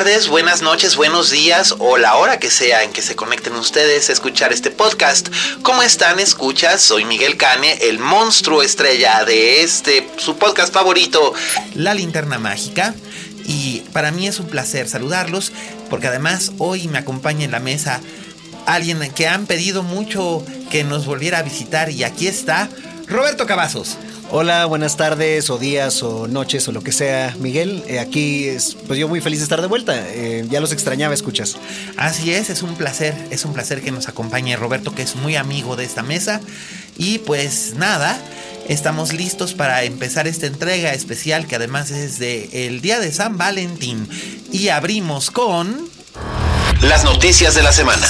Tardes, buenas noches, buenos días o la hora que sea en que se conecten ustedes a escuchar este podcast. ¿Cómo están? Escuchas, soy Miguel Cane, el monstruo estrella de este, su podcast favorito, La Linterna Mágica. Y para mí es un placer saludarlos porque además hoy me acompaña en la mesa alguien que han pedido mucho que nos volviera a visitar y aquí está Roberto Cavazos. Hola, buenas tardes o días o noches o lo que sea, Miguel. Eh, aquí es, pues yo muy feliz de estar de vuelta. Eh, ya los extrañaba, escuchas. Así es, es un placer, es un placer que nos acompañe Roberto, que es muy amigo de esta mesa. Y pues nada, estamos listos para empezar esta entrega especial que además es de el Día de San Valentín. Y abrimos con... Las noticias de la semana.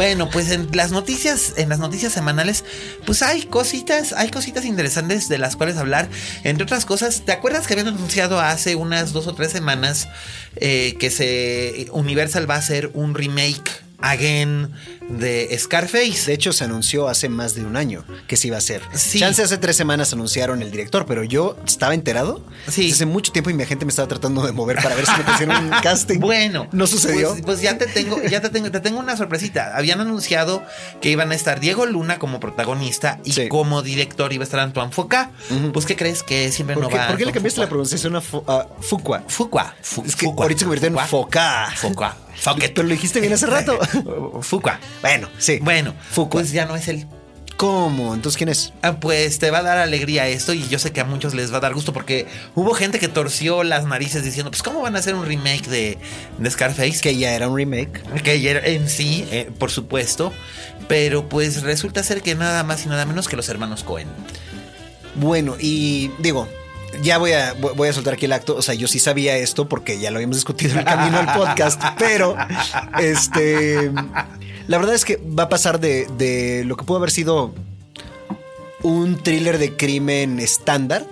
Bueno, pues en las noticias, en las noticias semanales, pues hay cositas, hay cositas interesantes de las cuales hablar. Entre otras cosas, ¿te acuerdas que habían anunciado hace unas dos o tres semanas eh, que se Universal va a hacer un remake again de Scarface? De hecho, se anunció hace más de un año que se iba a hacer. Sí. Chance hace tres semanas anunciaron el director, pero yo estaba enterado Sí. hace mucho tiempo y mi agente me estaba tratando de mover para ver si me hicieron un casting. Bueno, no sucedió. Pues, pues ya te tengo, ya te tengo, te tengo una sorpresita. Habían anunciado que iban a estar Diego Luna como protagonista y Sí. como director iba a estar Antoine Fuqua. Pues qué crees que siempre ¿Por, no qué, va. por qué le cambiaste la pronunciación a Fu- a Fuqua? Fuqua. Fu- Es que Fuqua. ahorita se convirtió en. Foca. Fuqua. Pero lo dijiste bien hace rato. Fuqua. Bueno, sí. Bueno, Fuqua. pues ya no es él. ¿Cómo? Entonces, ¿quién es? Ah, Pues te va a dar alegría esto y yo sé que a muchos les va a dar gusto porque hubo gente que torció las narices diciendo, pues ¿cómo van a hacer un remake de, de Scarface? Que ya era un remake. Que ya era- en sí, eh, por supuesto, pero pues resulta ser que nada más y nada menos que los hermanos Cohen. Bueno, y digo, ya voy a, voy a soltar aquí el acto. O sea, yo sí sabía esto porque ya lo habíamos discutido en el camino al podcast, pero este. La verdad es que va a pasar de, de lo que pudo haber sido un thriller de crimen estándar.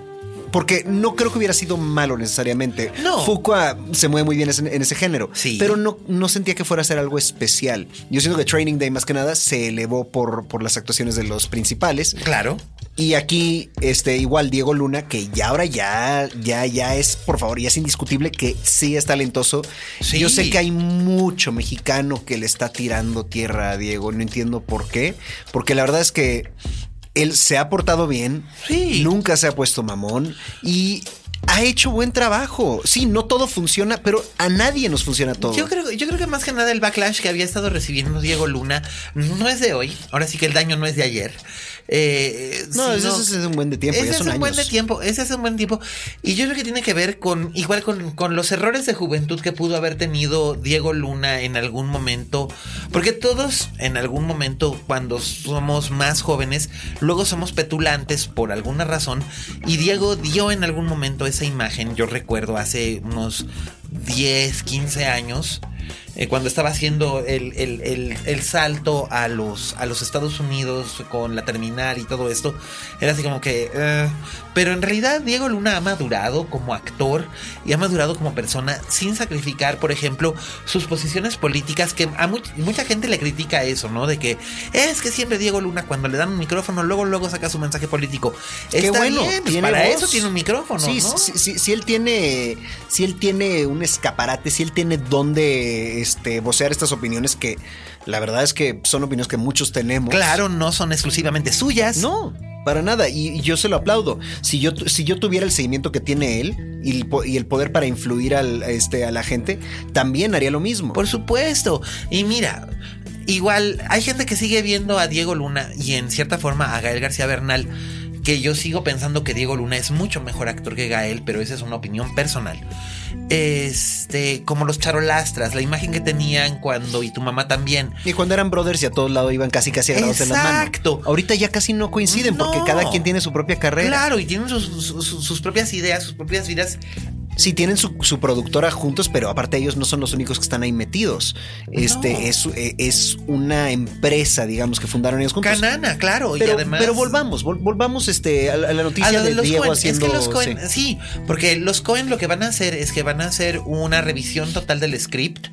Porque no creo que hubiera sido malo necesariamente. No. Fuqua se mueve muy bien en, ese género. Sí. Pero no, no sentía que fuera a ser algo especial. Yo siento que Training Day, más que nada, se elevó por, por las actuaciones de los principales. Claro. Y aquí, este, igual Diego Luna, que ya ahora ya, ya, ya es, por favor, ya es indiscutible que sí es talentoso. Sí. Yo sé que hay mucho mexicano que le está tirando tierra a Diego, no entiendo por qué, porque la verdad es que él se ha portado bien, Sí. nunca se ha puesto mamón y ha hecho buen trabajo. Sí, no todo funciona, pero a nadie nos funciona todo. Yo creo, yo creo que más que nada el backlash que había estado recibiendo Diego Luna no es de hoy. Ahora sí que el daño no es de ayer. Eh, no, sino- ese es un buen de tiempo, Ese es un buen de tiempo, ese es un buen tiempo. Y yo creo que tiene que ver con, igual con, con los errores de juventud que pudo haber tenido Diego Luna en algún momento. Porque todos en algún momento, cuando somos más jóvenes, luego somos petulantes por alguna razón. Y Diego dio en algún momento esa imagen, yo recuerdo hace unos 10, 15 años. eh, cuando estaba haciendo el, el- el- el salto a los, a los Estados Unidos con la terminal y todo esto, era así como que... eh, pero en realidad Diego Luna ha madurado como actor y ha madurado como persona sin sacrificar, por ejemplo, sus posiciones políticas, que a much- mucha gente le critica eso, ¿no? De que es que siempre Diego Luna cuando le dan un micrófono, luego, luego saca su mensaje político. Qué Está bueno, bien, pues para voz. eso tiene un micrófono, Sí, ¿no? sí, sí, sí, él tiene, si él tiene un escaparate, si él tiene donde este, vocear estas opiniones que la verdad es que son opiniones que muchos tenemos. Claro, no son exclusivamente suyas. No. para nada. Y, yo se lo aplaudo. Si yo, si yo tuviera el seguimiento que tiene él y el, poder para influir al, este, a la gente, también haría lo mismo. Por supuesto. Y mira, igual hay gente que sigue viendo a Diego Luna y en cierta forma a Gael García Bernal que yo sigo pensando que Diego Luna es mucho mejor actor que Gael, pero esa es una opinión personal. Este, como los charolastras, la imagen que tenían cuando y tu mamá también. Y cuando eran brothers y a todos lados iban casi casi agarrados en las manos. Exacto. Ahorita ya casi no coinciden porque cada quien tiene su propia carrera. Claro, y tienen sus propias ideas, sus propias vidas Sí, tienen su, productora juntos, pero aparte ellos no son los únicos que están ahí metidos. Este es, eh, es una empresa, digamos, que fundaron ellos juntos. Canana, claro. Pero, y además... pero volvamos, volvamos este, a, la, noticia de, Diego haciendo. Es que los Cohen, sí. porque los Cohen lo que van a hacer es que van a hacer una revisión total del script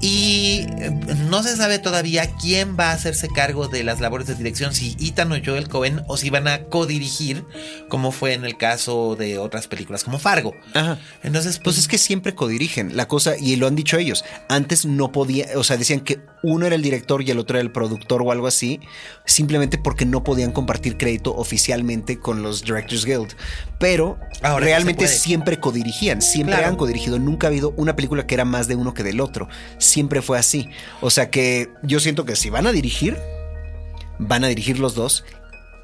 y eh, no se sabe todavía quién va a hacerse cargo de las labores de dirección, si Ethan o Joel Cohen o si van a codirigir, como fue en el caso de otras películas como Fargo. Ajá. Entonces, pues, pues, es que siempre codirigen la cosa y lo han dicho ellos. Antes no podía, o sea, decían que uno era el director y el otro era el productor o algo así, simplemente porque no podían compartir crédito oficialmente con los Directors Guild. Pero realmente siempre codirigían, siempre han codirigido. Nunca ha habido una película que era más de uno que del otro. Siempre fue así. O sea que yo siento que si van a dirigir, van a dirigir los dos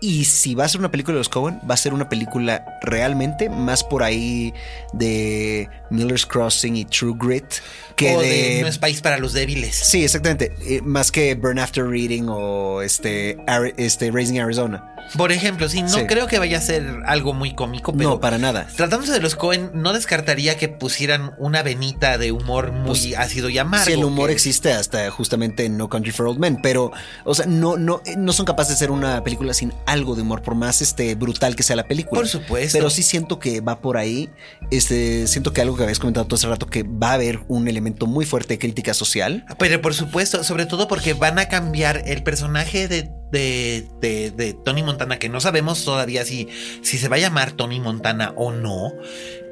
y si va a ser una película de los Cohen, va a ser una película realmente más por ahí de Miller's Crossing y True Grit que de, No es país para los débiles. Sí, exactamente. Más que Burn After Reading o este, este Raising Arizona. Por ejemplo, sí, no creo que vaya a ser algo muy cómico, pero. No, para nada. Tratándose de los Cohen, no descartaría que pusieran una venita de humor muy pues, ácido y amargo. Sí, el humor existe hasta justamente en No Country for Old Men, pero, o sea, no, no, no son capaces de hacer una película sin algo de humor, por más este brutal que sea la película. Por supuesto. Pero sí siento que va por ahí. Este, siento que algo que habías comentado todo hace rato, que va a haber un elemento muy fuerte de crítica social. Pero por supuesto, sobre todo porque van a cambiar el personaje de de, Tony Montana, que no sabemos todavía si, si se va a llamar Tony Montana o no,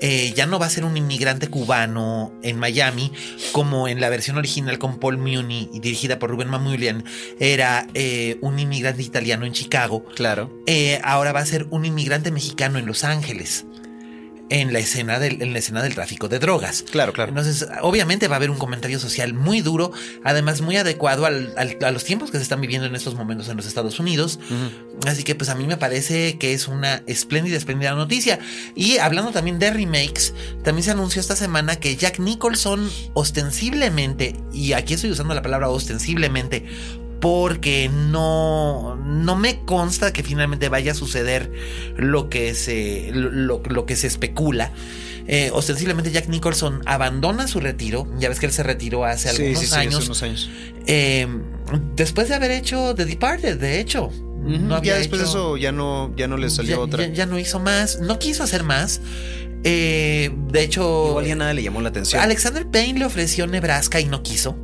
eh, ya no va a ser un inmigrante cubano en Miami, como en la versión original con Paul Muni y dirigida por Ruben Mamulian, era eh, un inmigrante italiano en Chicago. Claro. Eh, ahora va a ser un inmigrante mexicano en Los Ángeles en la escena del, en la escena del tráfico de drogas. Claro, claro. Entonces, obviamente va a haber un comentario social muy duro, además muy adecuado al, a los tiempos que se están viviendo en estos momentos en los Estados Unidos. Así que, pues a mí me parece que es una espléndida, espléndida noticia. Y hablando también de remakes, también se anunció esta semana que Jack Nicholson ostensiblemente, y aquí estoy usando la palabra ostensiblemente, porque no, no me consta que finalmente vaya a suceder lo que se, lo, que se especula. Eh, ostensiblemente Jack Nicholson abandona su retiro. Ya ves que él se retiró hace algunos años. años. Eh, después de haber hecho The Departed, de hecho. no ya después de eso ya no, ya no le salió otra. Ya, no hizo más. No quiso hacer más. Eh, de hecho. Igual ya nada le llamó la atención. Alexander Payne le ofreció Nebraska y no quiso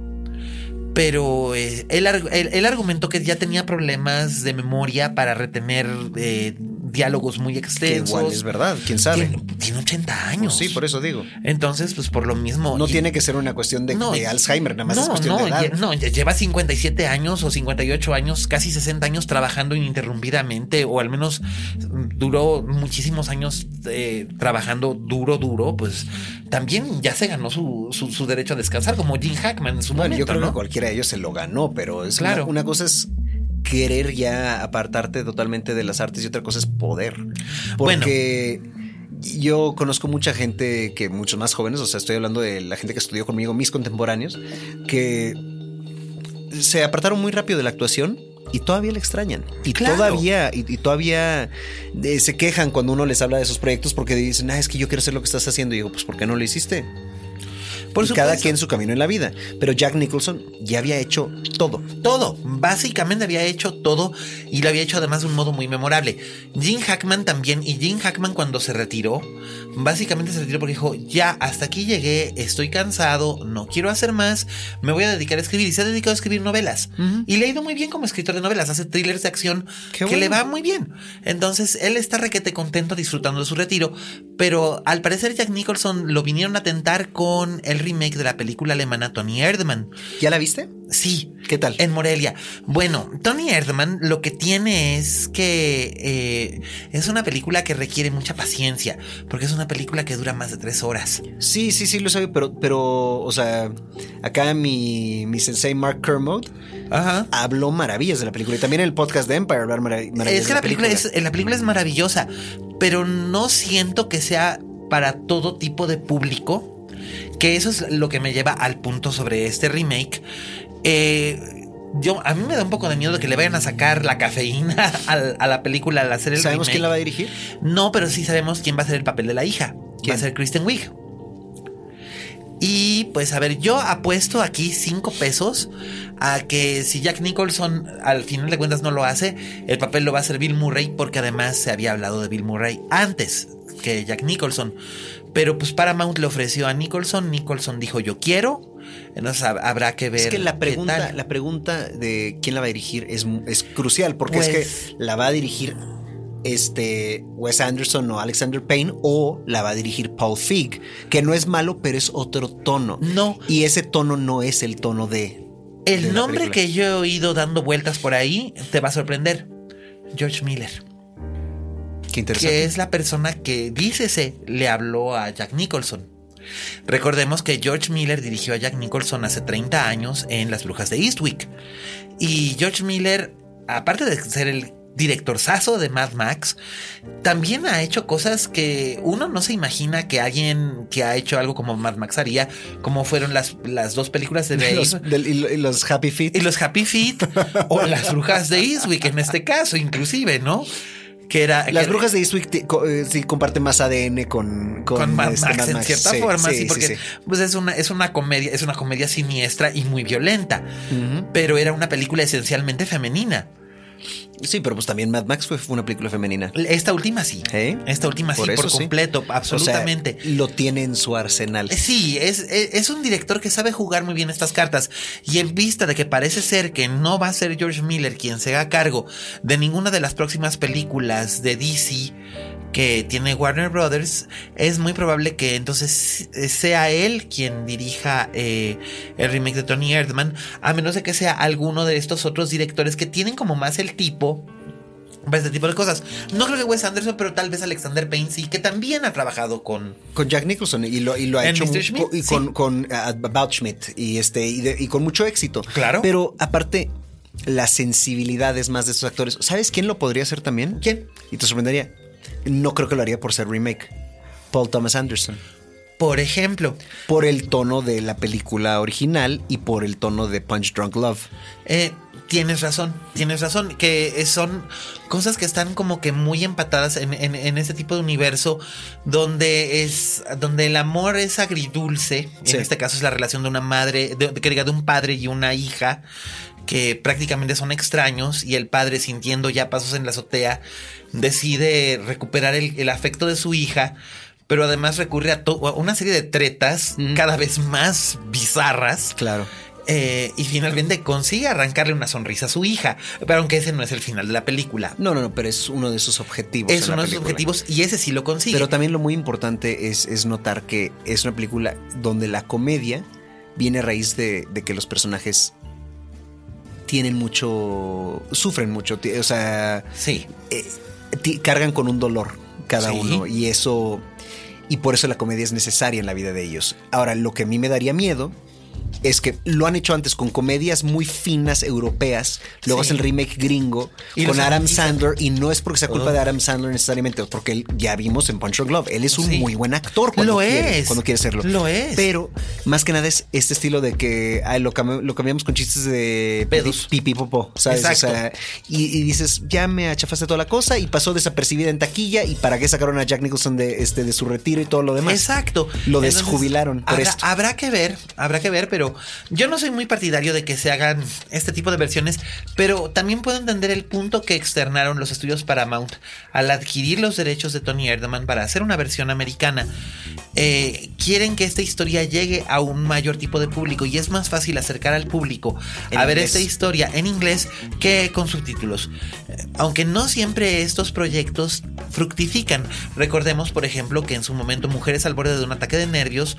pero eh, él, argumentó que ya tenía problemas de memoria para retener eh, diálogos muy extensos. igual es verdad, quién sabe. Tiene, 80 años. sí, por eso digo. Entonces, pues por lo mismo. No tiene que ser una cuestión de, Alzheimer, nada más no, es cuestión no, de edad. No, lleva 57 años o 58 años, casi 60 años trabajando ininterrumpidamente, o al menos duró muchísimos años eh, trabajando duro, duro, pues también ya se ganó su, su, derecho a descansar, como Jim Hackman en su bueno, Yo creo que cualquiera de ellos se lo ganó, pero es claro. una, cosa es querer ya apartarte totalmente de las artes y otra cosa es poder. Porque yo conozco mucha gente que muchos más jóvenes, o sea, estoy hablando de la gente que estudió conmigo, mis contemporáneos, que se apartaron muy rápido de la actuación y todavía le extrañan. Y todavía, y, todavía eh, se quejan cuando uno les habla de esos proyectos porque dicen, ah, es que yo quiero hacer lo que estás haciendo. Y digo, pues, ¿por qué no lo hiciste? Por cada quien su camino en la vida. Pero Jack Nicholson ya había hecho todo. Todo. Básicamente había hecho todo y lo había hecho además de un modo muy memorable. Jim Hackman también. Y Jim Hackman cuando se retiró, básicamente se retiró porque dijo, ya, hasta aquí llegué, estoy cansado, no quiero hacer más, me voy a dedicar a escribir. Y se ha dedicado a escribir novelas. Y le ha ido muy bien como escritor de novelas. Hace thrillers de acción que le va muy bien. Entonces, él está requete contento disfrutando de su retiro. Pero al parecer Jack Nicholson lo vinieron a tentar con el el remake de la película alemana Tony Erdmann. ¿Ya la viste? Sí. ¿Qué tal? En Morelia. Bueno, Tony Erdmann lo que tiene es que eh, es una película que requiere mucha paciencia, porque es una película que dura más de tres horas. Sí, sí, sí, lo sabe, pero, pero, o sea, acá mi, mi sensei Mark Kermode Ajá. habló maravillas de la película y también en el podcast de Empire hablar marav- maravillas Es que de la película, Es, la película es maravillosa, pero no siento que sea para todo tipo de público. Que eso es lo que me lleva al punto sobre este remake. Eh, yo, a mí me da un poco de miedo de que le vayan a sacar la cafeína a, la película al hacer el ¿Sabemos remake. quién la va a dirigir? No, pero sí sabemos quién va a ser el papel de la hija. ¿Quién? Va a ser Kristen Wiig. Y pues a ver, yo apuesto aquí cinco pesos a que si Jack Nicholson al final de cuentas no lo hace, el papel lo va a hacer Bill Murray porque además se había hablado de Bill Murray antes que Jack Nicholson. Pero pues Paramount le ofreció a Nicholson, Nicholson dijo yo quiero, entonces hab- habrá que ver. Es que la pregunta, la pregunta de quién la va a dirigir es, es crucial, porque es Pues- que la va a dirigir este Wes Anderson o Alexander Payne o la va a dirigir Paul Feig, que no es malo, pero es otro tono. No. Y ese tono no es el tono de... El nombre que yo he oído dando vueltas por ahí te va a sorprender. George Miller. Qué interesante. que es la persona que dícese le habló a Jack Nicholson. Recordemos que George Miller dirigió a Jack Nicholson hace 30 años en Las Brujas de Eastwick. Y George Miller, aparte de ser el director sazo de Mad Max, también ha hecho cosas que uno no se imagina que alguien que ha hecho algo como Mad Max haría, como fueron las, las dos películas de Los, del- y los Happy Feet. y los Happy Feet o las brujas de Eastwick en este caso, inclusive, ¿no? Que era Las que- brujas de Eastwick ti- co- eh, sí comparten más ADN con, con, con Mad este, Max Mad en Max. cierta Sí, forma, sí, porque sí. pues es una, es una comedia, es una comedia siniestra y muy violenta. Pero era una película esencialmente femenina. Sí, pero pues también Mad Max fue, fue una película femenina. Esta última sí. ¿Eh? Esta última sí, Por sí. completo, O sea, absolutamente. lo tiene en su arsenal. Sí, es, es, es un director que sabe jugar muy bien estas cartas. Y en vista de que parece ser que no va a ser George Miller quien se haga cargo de ninguna de las próximas películas de DC que tiene Warner Brothers, es muy probable que entonces sea él quien dirija eh, el remake de Tony Erdman, a menos de que sea alguno de estos otros directores que tienen como más el tipo para este tipo de cosas. No creo que Wes Anderson, pero tal vez Alexander Payne sí, que también ha trabajado con Con Jack Nicholson y lo, y lo ha hecho Schmidt, y sí. con, con uh, About Schmidt y este y, de- y con mucho éxito. Claro. Pero aparte, las sensibilidades más de estos actores. ¿Sabes quién lo podría hacer también? ¿Quién? Y te sorprendería. No creo que lo haría por ser remake. Paul Thomas Anderson. Por ejemplo, Por el tono de la película original y por el tono de Punch Drunk Love. eh, tienes razón, tienes razón, que son cosas que están como que muy empatadas en, en, en este tipo de universo donde es donde el amor es agridulce. Sí. En este caso es la relación de una madre, de, que diga de un padre y una hija que prácticamente son extraños y el padre sintiendo ya pasos en la azotea decide recuperar el, el afecto de su hija. Pero además recurre a, una serie de tretas cada vez más bizarras. Claro. Eh, y finalmente consigue arrancarle una sonrisa a su hija. Pero aunque ese no es el final de la película. No, no, no, pero es uno de sus objetivos. es uno de sus objetivos y ese sí lo consigue. Pero también lo muy importante es, es notar que es una película donde la comedia viene a raíz de, de que los personajes tienen mucho. sufren mucho. O sea, sí. eh, cargan con un dolor cada Sí. uno. Y eso. Y por eso la comedia es necesaria en la vida de ellos. Ahora, lo que a mí me daría miedo es que lo han hecho antes con comedias muy finas europeas. Luego Sí. es el remake gringo Y con Adam. Sandler. Y no es porque sea culpa Oh. de Adam Sandler necesariamente, porque él, ya vimos en Punch Drunk Love. Él es un Sí. muy buen actor cuando Lo quiere, es. cuando quiere serlo. Lo es. Pero más que nada es este estilo de que ay, lo, cam- lo cambiamos con chistes de Pedos. pipí popó, ¿sabes? O sea, y, y dices, ya me achafaste toda la cosa y pasó desapercibida en taquilla y para qué sacaron a Jack Nicholson de, este, de su retiro y todo lo demás. Exacto. Lo Entonces, desjubilaron por habrá, esto. habrá que ver, habrá que ver, pero Pero yo no soy muy partidario de que se hagan este tipo de versiones, pero también puedo entender el punto que externaron los estudios Paramount al adquirir los derechos de Tony Erdman para hacer una versión americana. Eh, quieren que esta historia llegue a un mayor tipo de público y es más fácil acercar al público a ver esta historia en inglés que con subtítulos. Eh, aunque no siempre estos proyectos fructifican. Recordemos, por ejemplo, que en su momento Mujeres al borde de un ataque de nervios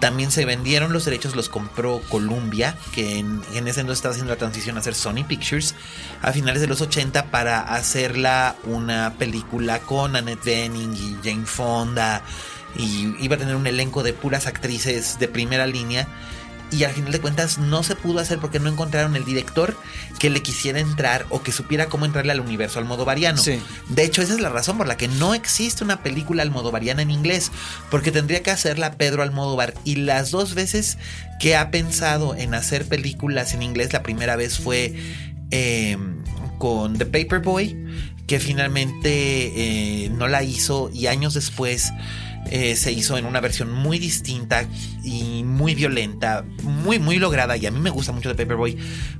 también se vendieron los derechos, los compró Columbia, que en, ese entonces estaba haciendo la transición a hacer Sony Pictures a finales de los 80 para hacerla una película con Annette Bening y Jane Fonda y iba a tener un elenco de puras actrices de primera línea y al final de cuentas no se pudo hacer porque no encontraron el director que le quisiera entrar o que supiera cómo entrarle al universo al modo variano. De hecho, esa es la razón por la que no existe una película al modo variana en inglés, porque tendría que hacerla Pedro Almodóvar y las dos veces que ha pensado en hacer películas en inglés, la primera vez fue em, con The Paperboy, que finalmente eh, no la hizo y años después eh, se hizo en una versión muy distinta y muy violenta, muy, muy lograda. Y a mí me gusta mucho de Paperboy,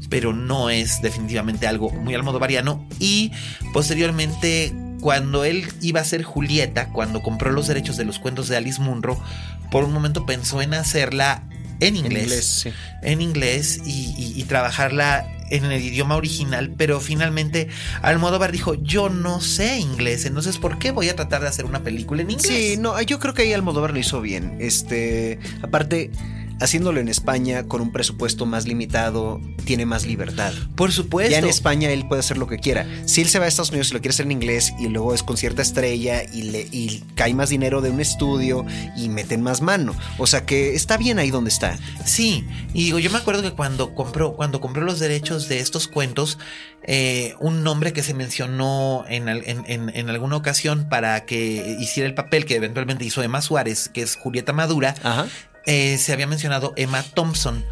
pero no es definitivamente algo muy al modo variano. Y posteriormente, cuando él iba a ser Julieta, cuando compró los derechos de los cuentos de Alice Munro, por un momento pensó en hacerla en inglés. En inglés, y, trabajarla en el idioma original, pero finalmente Almodóvar dijo, yo no sé inglés, entonces ¿por qué voy a tratar de hacer una película en inglés? Sí, no, yo creo que ahí Almodóvar lo hizo bien. Este, aparte, haciéndolo en España con un presupuesto más limitado, tiene más libertad. Por supuesto. Ya en España él puede hacer lo que quiera. Si él se va a Estados Unidos y lo quiere hacer en inglés y luego es con cierta estrella y, le, y cae más dinero de un estudio y meten más mano. O sea que está bien ahí donde está. Sí, y digo, yo me acuerdo que cuando compró, cuando compró los derechos de estos cuentos, eh, un nombre que se mencionó en, en, alguna ocasión para que hiciera el papel que eventualmente hizo Emma Suárez, que es Julieta Madura, Ajá. Eh, se había mencionado Emma Thompson.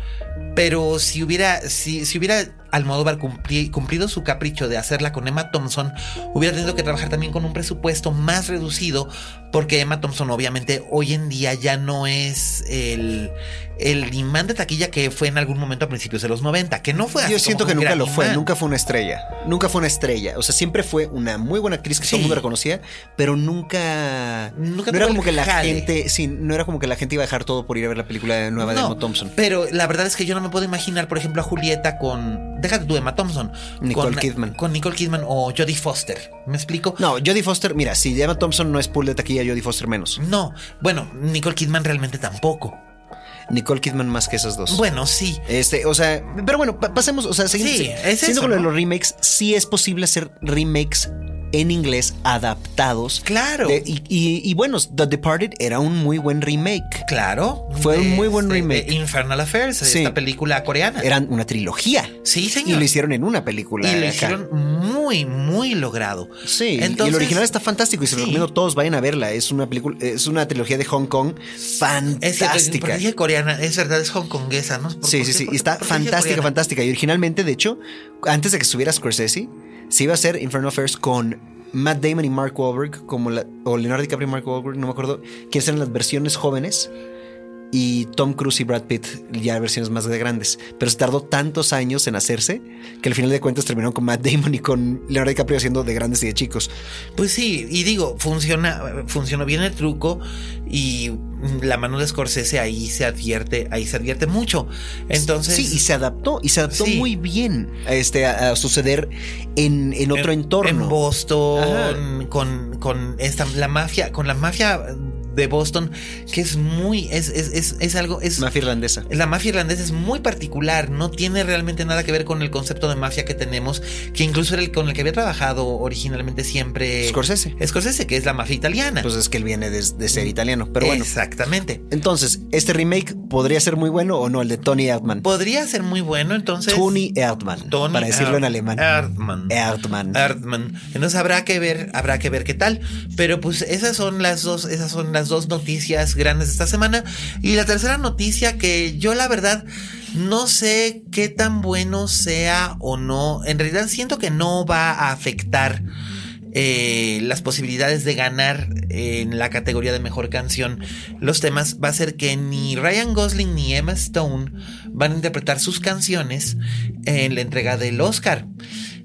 Pero si hubiera, si, si hubiera Almodóvar cumplido su capricho de hacerla con Emma Thompson, hubiera tenido que trabajar también con un presupuesto más reducido, porque Emma Thompson obviamente hoy en día ya no es el, el imán de taquilla que fue en algún momento a principios de los 90, que no fue Yo siento que nunca lo fue, nunca fue una estrella, nunca fue una estrella, o sea, siempre fue una muy buena actriz que todo el mundo reconocía, pero nunca, nunca no era como que la gente, sí, no era como que la gente iba a dejar todo por ir a ver la película nueva de Emma Thompson. Pero la verdad es que yo no me puedo imaginar, por ejemplo, a Julieta con déjate tú Emma Thompson. Nicole Kidman. Con Nicole Kidman o Jodie Foster. ¿Me explico? No, Jodie Foster, mira, si Emma Thompson no es pool de taquilla, Jodie Foster menos. No, bueno, Nicole Kidman realmente tampoco. Nicole Kidman más que esas dos. Bueno, sí. Este, o sea, pero bueno, pasemos, o sea, seguimos. Sí, es con lo de los remakes, sí es posible hacer remakes en inglés adaptados. Claro. y, bueno, The Departed era un muy buen remake. Claro. Fue un muy buen remake. Infernal Affairs, esta película coreana. Eran una trilogía. Sí, señor. Y lo hicieron en una película. Y lo hicieron muy, muy logrado. Sí. Entonces, y el original está fantástico y se lo recomiendo todos vayan a verla. Es una película, es una trilogía de Hong Kong fantástica. Es, coreana, es verdad, es hongkonguesa, ¿no? sí, sí, sí. Y está fantástica, fantástica. Y originalmente, de hecho, antes de que estuviera Scorsese, se iba a hacer Infernal Affairs con Matt Damon y Mark Wahlberg, como la, o Leonardo DiCaprio y Mark Wahlberg, no me acuerdo, quiénes eran las versiones jóvenes y Tom Cruise y Brad Pitt ya versiones más grandes. Pero se tardó tantos años en hacerse que al final de cuentas terminaron con Matt Damon y con Leonardo DiCaprio haciendo de grandes y de chicos. Pues sí, y digo, funciona, funcionó bien el truco y la mano de Scorsese ahí se advierte, ahí se advierte mucho. Entonces. Sí, y se adaptó, y se adaptó muy bien a, este, a, suceder en, otro entorno. En Boston, con, con esta, la mafia, con la mafia de Boston, que es muy, es, es, es, algo, es... Mafia irlandesa. La mafia irlandesa es muy particular, no tiene realmente nada que ver con el concepto de mafia que tenemos, que incluso era el con el que había trabajado originalmente siempre... Scorsese. Scorsese, que es la mafia italiana. Pues es que él viene de, ser italiano, pero bueno. Exactamente. Entonces, ¿este remake podría ser muy bueno o no, el de Tony Erdman? Podría ser muy bueno, entonces... Tony Erdman, Tony para decirlo en alemán. Erdman. Erdman. Erdman. Entonces habrá que ver, habrá que ver qué tal, pero pues esas son las dos, esas son las dos noticias grandes de esta semana. Y la tercera noticia que yo la verdad no sé qué tan bueno sea o no. En realidad siento que no va a afectar eh, las posibilidades de ganar en la categoría de mejor canción los temas va a ser que ni Ryan Gosling ni Emma Stone van a interpretar sus canciones en la entrega del Oscar.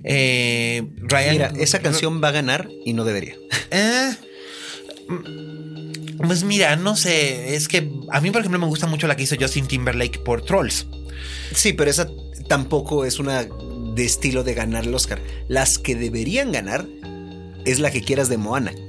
Eh, Ryan, Mira, esa canción va a ganar y no debería. Eh, pues mira, no sé, es que a mí por ejemplo me gusta mucho la que hizo Justin Timberlake por Trolls. Sí, pero esa tampoco es una de estilo de ganar el Oscar. Las que deberían ganar es la que quieras de Moana.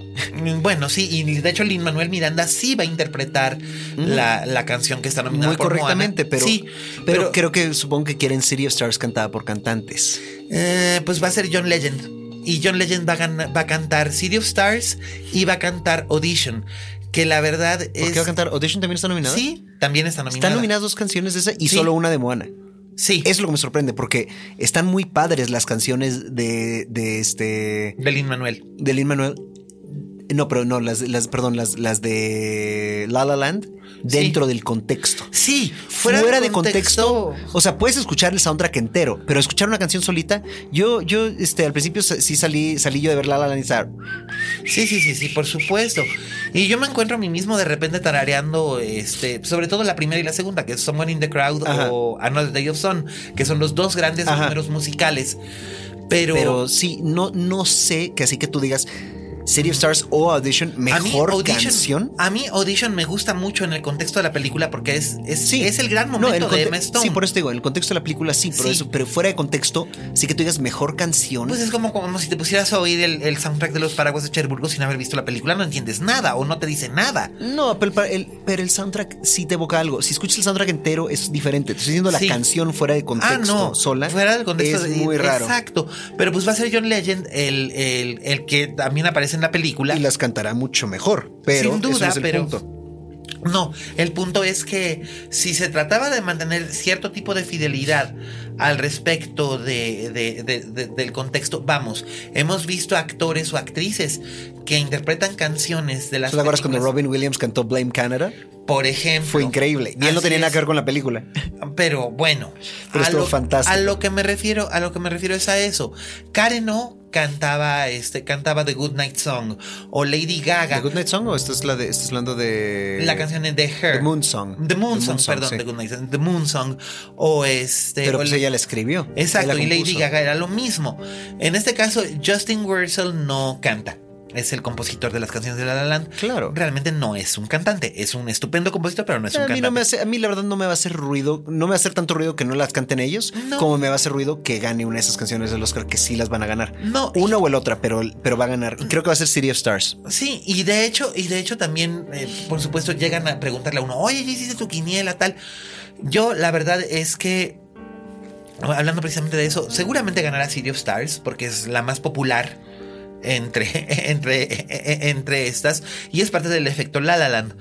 Bueno, sí, y de hecho Lin Manuel Miranda sí va a interpretar la, la canción que está nominada Muy por correctamente, Moana. pero, sí, pero, creo que supongo que quieren City of Stars cantada por cantantes. eh, pues va a ser John Legend. Y John Legend va a, va a cantar City of Stars y va a cantar Audition. Que la verdad ¿Por es. qué va a cantar? ¿Audition también está nominada? Sí, también está nominada. Están nominadas dos canciones de esa y Sí. solo una de Moana. Sí, Eso es lo que me sorprende, porque están muy padres las canciones de, de este. de Lin Manuel. de Lin Manuel. No, pero no, las, las perdón, las, las de La La Land dentro del contexto. Sí, Fuera, fuera, de contexto, O sea, puedes escuchar el soundtrack entero, pero escuchar una canción solita. Yo, yo, este, al principio sí salí, salí yo de ver La La Land y Sí, sí, sí, sí, por supuesto. Y yo me encuentro a mí mismo de repente tarareando, este, sobre todo la primera y la segunda, que es Someone in the Crowd Ajá. o Another Day of Sun, que son los dos grandes Ajá. números musicales. Pero, Pero sí, no, no sé que así que tú digas City of Stars o Audition, a mí mejor Audition, canción. a mí Audition me gusta mucho en el contexto de la película porque es, es, Sí. es el gran No, momento el de Emma Stone. Sí, por eso te digo, en el contexto de la película sí, pero, Sí. eso, pero fuera de contexto, sí que tú digas mejor canción. Pues es como, como si te pusieras a oír el, el soundtrack de los paraguas de Cherburgo sin haber visto la película, no entiendes nada o no te dice nada. No, pero el, el- pero el soundtrack sí te evoca algo. Si escuchas el soundtrack entero es diferente. Te estoy diciendo la Sí. canción fuera de contexto ah, no, sola. Fuera del contexto. es de- muy raro. Exacto. Pero pues va a ser John Legend el, el, el que también aparece en la película. Y las cantará mucho mejor. Pero Sin duda, no es el pero- punto. No, el punto es que si se trataba de mantener cierto tipo de fidelidad al respecto de, de- de- de- del contexto, vamos, hemos visto actores o actrices que interpretan canciones de las ¿Tú te acuerdas cuando Robin Williams cantó Blame Canada? por ejemplo, Fue increíble. Y él no tenía nada que ver con la película. Pero bueno, Pero a, estuvo lo, fantástico. a lo que me refiero, a lo que me refiero es a eso. Karen O cantaba este cantaba The Good Night Song o Lady Gaga ¿The Good Night Song o esta es la de estás hablando de la canción de The Her. The Moon Song. The Moon Song, perdón, sí. The Good Night Song, The Moon Song o este Pero o pues ella la escribió. Exacto, y la Lady. Gaga era lo mismo. En este caso, Justin Wurzel no canta. Es el compositor de las canciones de La La Land. Claro. Realmente no es un cantante. Es un estupendo compositor, pero no es un A mí, cantante. no me hace, a mí la verdad no me va a hacer ruido, no me va a hacer tanto ruido que no las canten ellos, No. como me va a hacer ruido que gane una de esas canciones del Oscar que sí las van a ganar. No. Una o el otra, pero, pero va a ganar. Y creo que va a ser City of Stars. Sí, y de hecho, y de hecho también, eh, por supuesto, llegan a preguntarle a uno, oye, ya hiciste tu quiniela, tal. Yo, la verdad es que, hablando precisamente de eso, seguramente ganará City of Stars, porque es la más popular entre, entre, entre estas, y es parte del efecto La La Land.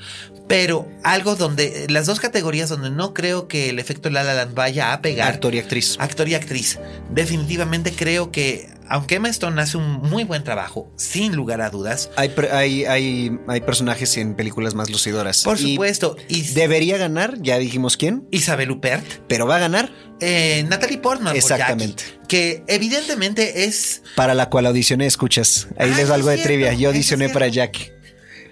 Pero algo donde, las dos categorías donde no creo que el efecto La La Land vaya a pegar. Actor y actriz. Actor y actriz. Definitivamente creo que, aunque Emma Stone hace un muy buen trabajo, sin lugar a dudas, Hay, hay, hay, hay personajes en películas más lucidoras. por Y supuesto, y Debería ganar, ya dijimos quién, Isabel Huppert, pero va a ganar eh, Natalie Portman, por Exactamente. Jackie, que evidentemente es, para la cual audicioné, escuchas. Ahí Ah, les va algo de trivia. Yo audicioné para Jack.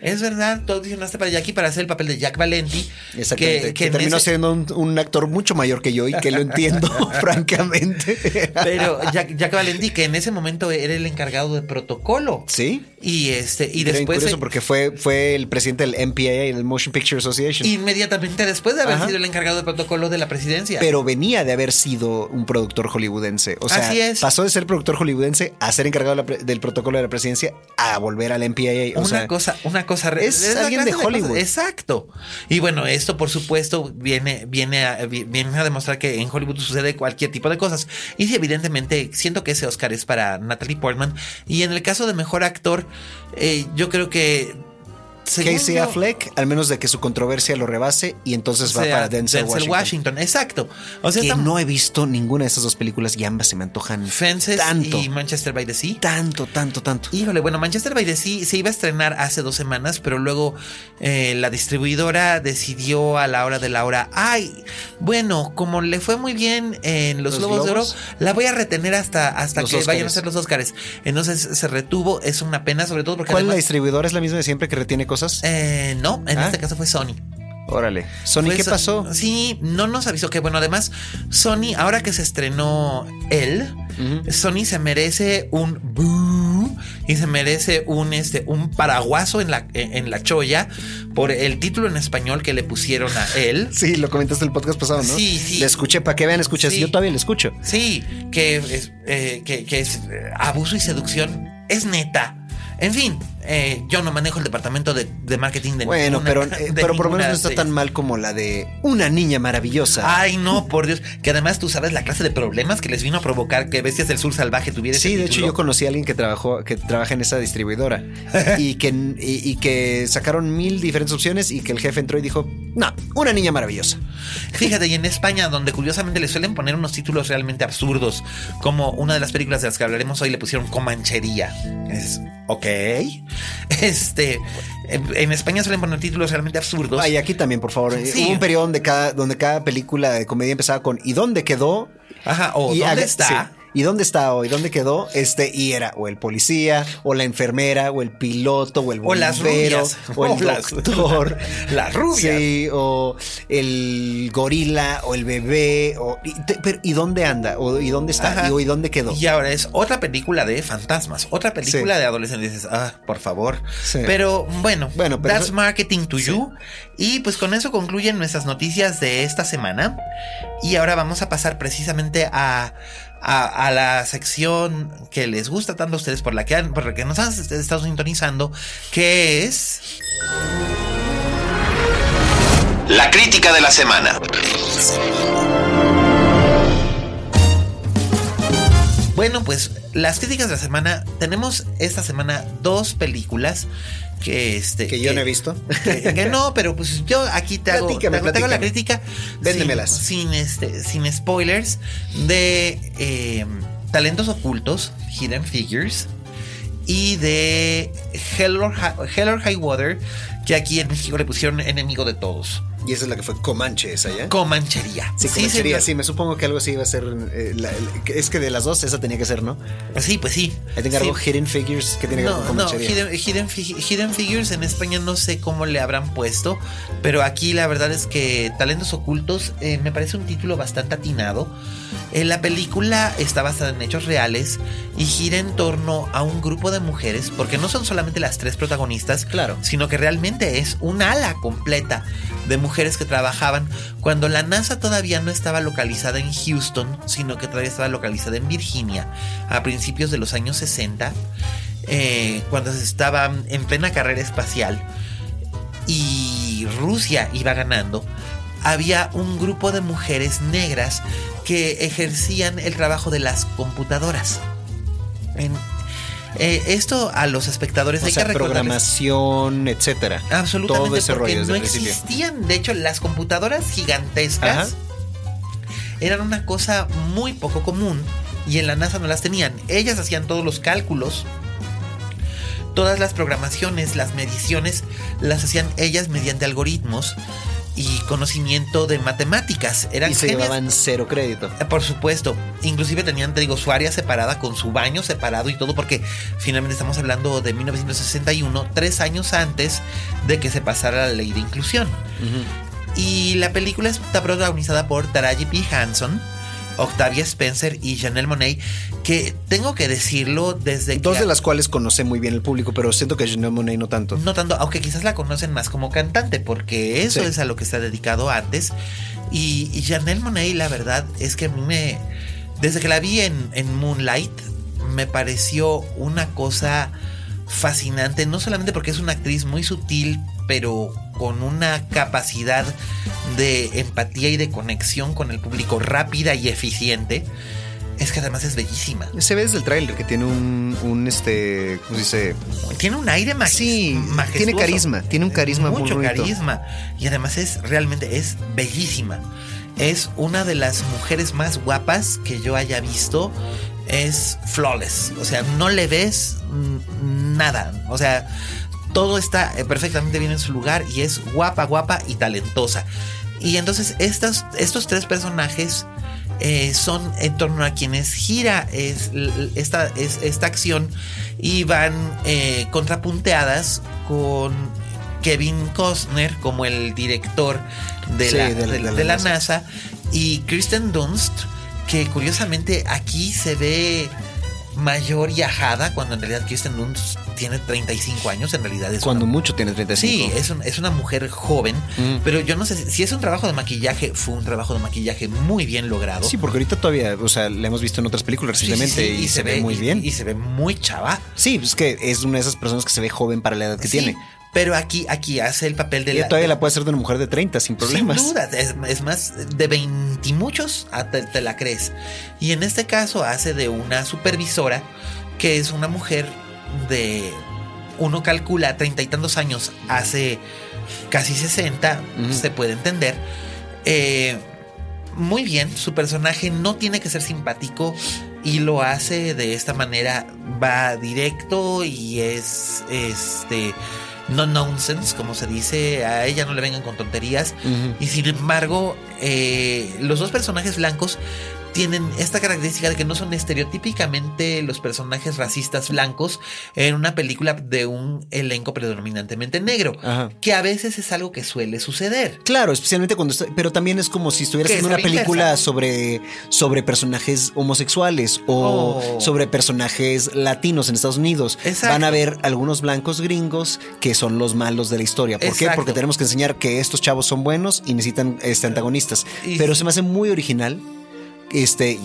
Es verdad, tú audicionaste para Jackie para hacer el papel de Jack Valenti, Exactamente. Que, en terminó ese- siendo un, un actor mucho mayor que yo y que lo entiendo, francamente. pero Jack, Jack Valenti, que en ese momento era el encargado de protocolo. Sí. Y este, y Era después curioso porque fue, fue el presidente del MPAA, el Motion Picture Association. inmediatamente después de haber Ajá. sido el encargado de protocolo de la presidencia. pero venía de haber sido un productor hollywoodense. O sea, Así es. pasó de ser productor hollywoodense a ser encargado de la del protocolo de la presidencia a volver al MPAA. O una sea, cosa, una cosa es la alguien de Hollywood. Exacto. Y bueno, esto por supuesto viene, viene, a, vi- viene a demostrar que en Hollywood sucede cualquier tipo de cosas. Y evidentemente, siento que ese Oscar es para Natalie Portman. Y en el caso de mejor actor, eh, yo creo que Casey yo- Affleck, al menos de que su controversia lo rebase y entonces va sea, para Denzel, Washington. Washington. Exacto. O sea, Que estamos- no he visto ninguna de esas dos películas y ambas se me antojan Fences tanto, y Manchester by the Sea. tanto, tanto, tanto. Híjole, bueno, Manchester by the Sea se iba a estrenar hace dos semanas, pero luego eh, la distribuidora decidió a la hora de la hora, ay, bueno, como le fue muy bien en los, ¿Los Globos de Oro, la voy a retener hasta, hasta Los que vayan a Óscares. ser los Oscars. Entonces se retuvo, es una pena, sobre todo porque ¿Cuál es la además- distribuidora? ¿Es la misma de siempre que retiene cosas? Eh, no, en Ah. este caso fue Sony. Órale. Sony, ¿qué pasó? Sí, no nos avisó que, bueno, además, Sony, ahora que se estrenó él, Sony se merece un boo y se merece un, este, un paraguaso en la, en la cholla por el título en español que le pusieron a él. Sí, lo comentaste el podcast pasado, ¿no? Sí, sí. Le escuché para que vean, escuchas. Sí. Yo todavía le escucho. Sí, que es, eh, que, que es eh, abuso y seducción. Es neta. En fin, eh, yo no manejo el departamento de, de marketing de Bueno, ninguna- pero, de eh, pero por lo menos no está tan mal como la de una niña maravillosa. Ay, no, por Dios. Que además tú sabes la clase de problemas que les vino a provocar que Bestias del Sur Salvaje tuviera ese Sí, de hecho yo conocí a alguien que trabajó, que trabaja en esa distribuidora y que, y, y que sacaron mil diferentes opciones y que el jefe entró y dijo, no, una niña maravillosa. Fíjate, y en España, donde curiosamente le suelen poner unos títulos realmente absurdos, como una de las películas de las que hablaremos hoy le pusieron Comanchería. Es, ok. Este, en, España suelen poner títulos realmente absurdos. Ay, aquí también, por favor. Sí. Hubo un periodo donde cada, donde cada película de comedia empezaba con ¿y dónde quedó? Ajá, o y ¿dónde está? ¿Y dónde está o y dónde quedó? Este, y era o el policía, o la enfermera, o el piloto, o el O bombero, rubias. o el O las- doctor. las rubias. Sí, o el gorila, o el bebé, o y, pero, ¿y dónde anda? O, ¿Y dónde está? Ajá. Y, o, ¿Y dónde quedó? Y ahora es otra película de fantasmas, otra película Sí. de adolescentes. Dices, ah, por favor. Sí. Pero bueno, Bueno, pero that's eso- marketing to you. Y pues con eso concluyen nuestras noticias de esta semana. Y ahora vamos a pasar precisamente a, a, a la sección que les gusta tanto a ustedes, por la que, han- por la que nos han estado sintonizando, que es. La crítica de la semana. Bueno, pues las críticas de la semana. Tenemos esta semana dos películas que este. que yo no he visto. que, que no, pero pues yo aquí te hago, te hago- te hago la crítica. Véndemelas. Sin, sin, este, sin spoilers de eh, Talentos Ocultos, Hidden Figures, y de Hell or, Hi- Hell or High Water, que aquí en México le pusieron enemigo de todos. Y esa es la que fue Comanche, esa ya. Comanchería. Sí, Comanchería, señor. sí, me supongo que algo así iba a ser. eh, la- es que de las dos, esa tenía que ser, ¿no? Sí, pues sí. Ahí tengo algo Sí. Hidden Figures que tiene que ver No, con no, Comanchería. Hidden, Hidden Fi- Hidden Figures en España no sé cómo le habrán puesto, pero aquí la verdad es que Talentos Ocultos eh, me parece un título bastante atinado. Eh, la película está basada en hechos reales y gira en torno a un grupo de mujeres, porque no son solamente las tres protagonistas, Claro. sino que realmente es un ala completa de mujeres que trabajaban cuando la NASA todavía no estaba localizada en Houston, sino que todavía estaba localizada en Virginia a principios de los años 60, eh, cuando se estaba en plena carrera espacial y Rusia iba ganando, había un grupo de mujeres negras que ejercían el trabajo de las computadoras. Eh, esto a los espectadores O hay sea, que programación, etcétera. Absolutamente, Todo ese porque rollo desde no existían. De hecho, las computadoras gigantescas Ajá. eran una cosa muy poco común y en la NASA no las tenían. Ellas hacían todos los cálculos, todas las programaciones, las mediciones, las hacían ellas mediante algoritmos y conocimiento de matemáticas. Eran Y se genias. llevaban cero crédito. Eh, Por supuesto, inclusive tenían, te digo, su área separada con su baño separado y todo, porque finalmente estamos hablando de 1961, tres años antes de que se pasara la ley de inclusión. Y la película está protagonizada por Taraji P. Hanson, Octavia Spencer y Janelle Monáe, que tengo que decirlo desde que... Dos de las cuales conoce muy bien el público, pero siento que Janelle Monáe no tanto. No tanto, aunque quizás la conocen más como cantante, porque eso Sí. es a lo que está dedicado antes. Y, y Janelle Monáe, la verdad, es que a mí me. Desde que la vi en, en Moonlight, me pareció una cosa fascinante. No solamente porque es una actriz muy sutil, pero con una capacidad de empatía y de conexión con el público rápida y eficiente. es que además es bellísima. Se ve desde el tráiler que tiene un, un, este, ¿cómo se dice? Tiene un aire magis- Sí, majestuoso. tiene carisma, tiene un carisma mucho carisma y además es realmente es bellísima. Es una de las mujeres más guapas que yo haya visto. Es flawless, o sea, no le ves nada, o sea, todo está eh, perfectamente bien en su lugar y es guapa, guapa y talentosa. Y entonces estos, estos tres personajes eh, son en torno a quienes gira es, esta, es- esta acción y van eh, contrapunteadas con Kevin Costner como el director de, Sí, la, de la- de- de la. NASA y Kristen Dunst que curiosamente aquí se ve mayor y ajada cuando en realidad Kristen Dunst tiene 35 años en realidad es Cuando una- mucho tiene 35. Sí, es, un- es una mujer joven, Mm. pero yo no sé si, si es un trabajo de maquillaje, fue un trabajo de maquillaje muy bien logrado. Sí, porque ahorita todavía, o sea, la hemos visto en otras películas Sí, sí, recientemente sí, y, se, ve muy y- bien. Y, se ve muy chava. sí, es que es una de esas personas que se ve joven para la edad que tiene. Pero aquí, aquí hace el papel de la. todavía de- la puede hacer de una mujer de 30 sin problemas. Sin duda, es, es más, de 20 y muchos ah, te, te la crees. Y en este caso hace de una supervisora que es una mujer de. Uno calcula treinta y tantos años, hace casi 60, Ujú. se puede entender. Eh, muy bien, su personaje no tiene que ser simpático y lo hace de esta manera, va directo y es este no nonsense, como se dice, a ella no le vengan con tonterías. Y sin embargo, eh, los dos personajes blancos tienen esta característica de que no son estereotípicamente los personajes racistas blancos en una película de un elenco predominantemente negro, Ajá. que a veces es algo que suele suceder. Claro, especialmente cuando está, pero también es como si estuviera Que haciendo una película sobre, sobre personajes homosexuales o Oh. sobre personajes latinos en Estados Unidos. Exacto. Van a ver algunos blancos gringos que son los malos de la historia. ¿Por qué? Porque tenemos que enseñar que estos chavos son buenos y necesitan este, antagonistas. Y- Pero se me hace muy original. Este,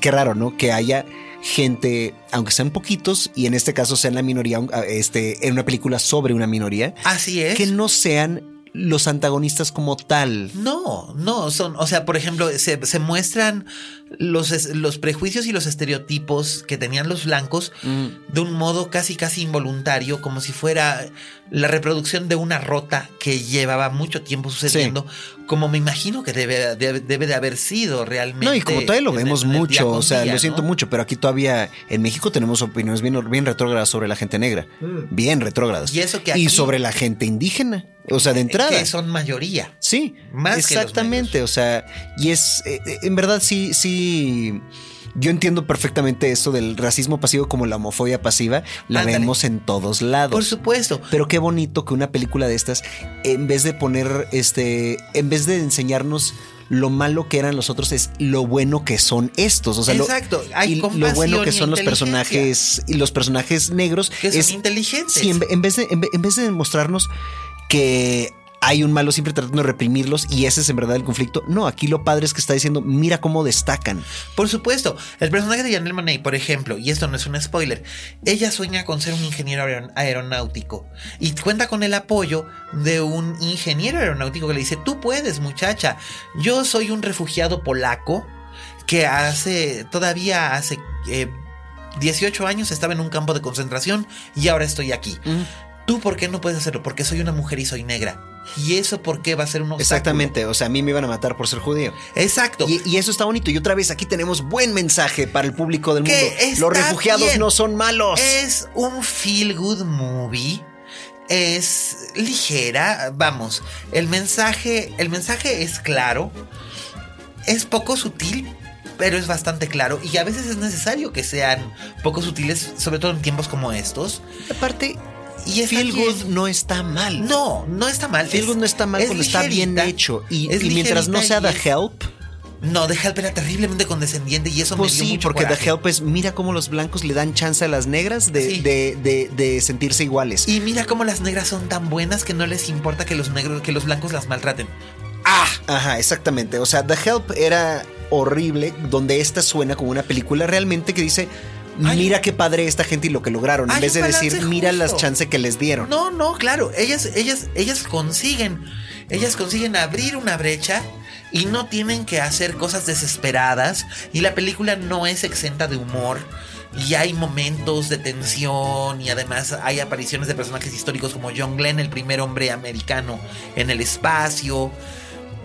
qué raro, ¿no? Que haya gente, aunque sean poquitos, y en este caso sean la minoría, este, en una película sobre una minoría, Así es. que no sean los antagonistas como tal. No, no, son, o sea, por ejemplo, se, se muestran los, los prejuicios y los estereotipos que tenían los blancos de un modo casi, casi involuntario, como si fuera la reproducción de una rota que llevaba mucho tiempo sucediendo, como me imagino que debe, debe, debe de haber sido realmente. No, y como todavía lo vemos el mucho, o sea, día, lo siento ¿no? mucho, pero aquí todavía en México tenemos opiniones bien, bien retrógradas sobre la gente negra. Bien retrógradas. Mm. Y eso que Y sobre la gente indígena. O sea, de entrada. Que son mayoría. Sí, Más que los exactamente. O sea, y es, eh, eh, en verdad sí, sí. Yo entiendo perfectamente esto del racismo pasivo como la homofobia pasiva. La Ándale. vemos en todos lados. Por supuesto. Pero qué bonito que una película de estas, en vez de poner, este, en vez de enseñarnos lo malo que eran los otros, es lo bueno que son estos. O sea, Exacto, hay y lo bueno que son los personajes y los personajes negros. Que son es, inteligentes. Sí, en, en vez de, en, en vez de mostrarnos que hay un malo siempre tratando de reprimirlos y ese es en verdad el conflicto. No, aquí lo padre es que está diciendo, mira cómo destacan. Por supuesto, el personaje de Janelle Monáe, por ejemplo, y esto no es un spoiler, ella sueña con ser un ingeniero aeron- aeronáutico y cuenta con el apoyo de un ingeniero aeronáutico que le dice, tú puedes muchacha, yo soy un refugiado polaco que hace, todavía hace eh, 18 años estaba en un campo de concentración y ahora estoy aquí. ¿Tú por qué no puedes hacerlo? Porque soy una mujer y soy negra. ¿Y eso por qué va a ser un obstáculo? Exactamente, o sea, a mí me iban a matar por ser judío. Exacto. Y, y eso está bonito. Y otra vez aquí tenemos buen mensaje para el público del Que mundo. Los refugiados bien. no son malos. Es un feel good movie. Es ligera, vamos. El mensaje, el mensaje es claro. Es poco sutil, pero es bastante claro. Y a veces es necesario que sean poco sutiles, sobre todo en tiempos como estos. Aparte, Y Feel. Good no está mal. No, no está mal. Feel Es- Good no está mal es cuando está bien hecho. Y, es y mientras no sea The Help, No, The Help era terriblemente condescendiente y eso pues me dio sí, mucho porque coraje. The Help es mira cómo los blancos le dan chance a las negras de, Sí. de, de- de sentirse iguales. Y mira cómo las negras son tan buenas que no les importa que los negros, que los blancos las maltraten. Ajá, exactamente. O sea, The Help era horrible, donde esta suena como una película realmente que dice. Mira qué padre esta gente y lo que lograron. En vez de decir, mira las chances que les dieron. No, no, claro. Ellas, ellas, ellas consiguen. Ellas consiguen abrir una brecha y no tienen que hacer cosas desesperadas y la película no es exenta de humor y hay momentos de tensión y además hay apariciones de personajes históricos como John Glenn, el primer hombre americano en el espacio.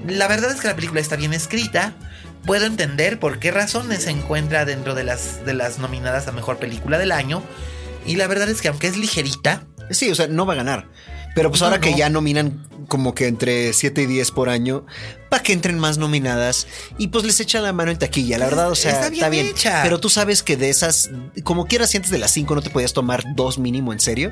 La verdad es que la película está bien escrita. Puedo entender por qué razones se encuentra dentro de las, de las nominadas a mejor película del año. Y la verdad es que aunque es ligerita, Sí, o sea, no va a ganar. Pero pues No, ahora que ya nominan como que entre 7 y 10 por año, para que entren más nominadas y pues les echa la mano en taquilla, la verdad, o sea, Está bien. hecha. Pero tú sabes que de esas, como quieras, si antes de las 5 no te podías tomar dos mínimo en serio,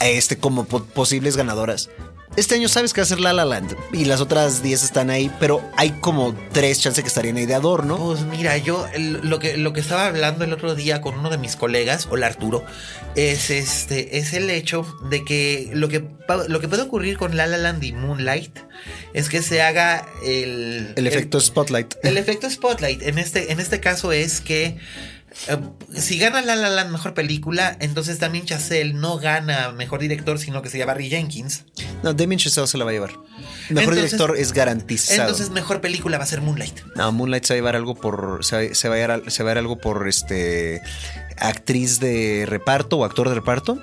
este, como po- posibles ganadoras. Este año sabes que va a ser La La Land y las otras 10 están ahí, pero hay como tres chances que estarían ahí de adorno. Pues mira, yo lo que, lo que estaba hablando el otro día con uno de mis colegas, hola Arturo, es este, es el hecho de que lo que lo que puede ocurrir con La La Land y Moonlight es que se haga el, El efecto Spotlight. el efecto spotlight. En este, en este caso es que eh, si gana La La Land mejor película, entonces también Chazelle no gana mejor director, sino que se llama Barry Jenkins. No, Damien Chazelle se la va a llevar. Mejor Entonces- director es garantizado. Entonces mejor película va a ser Moonlight. No, Moonlight se va a llevar algo por. Se va, se va a, llevar, se va a llevar algo por este. Actriz de reparto o actor de reparto.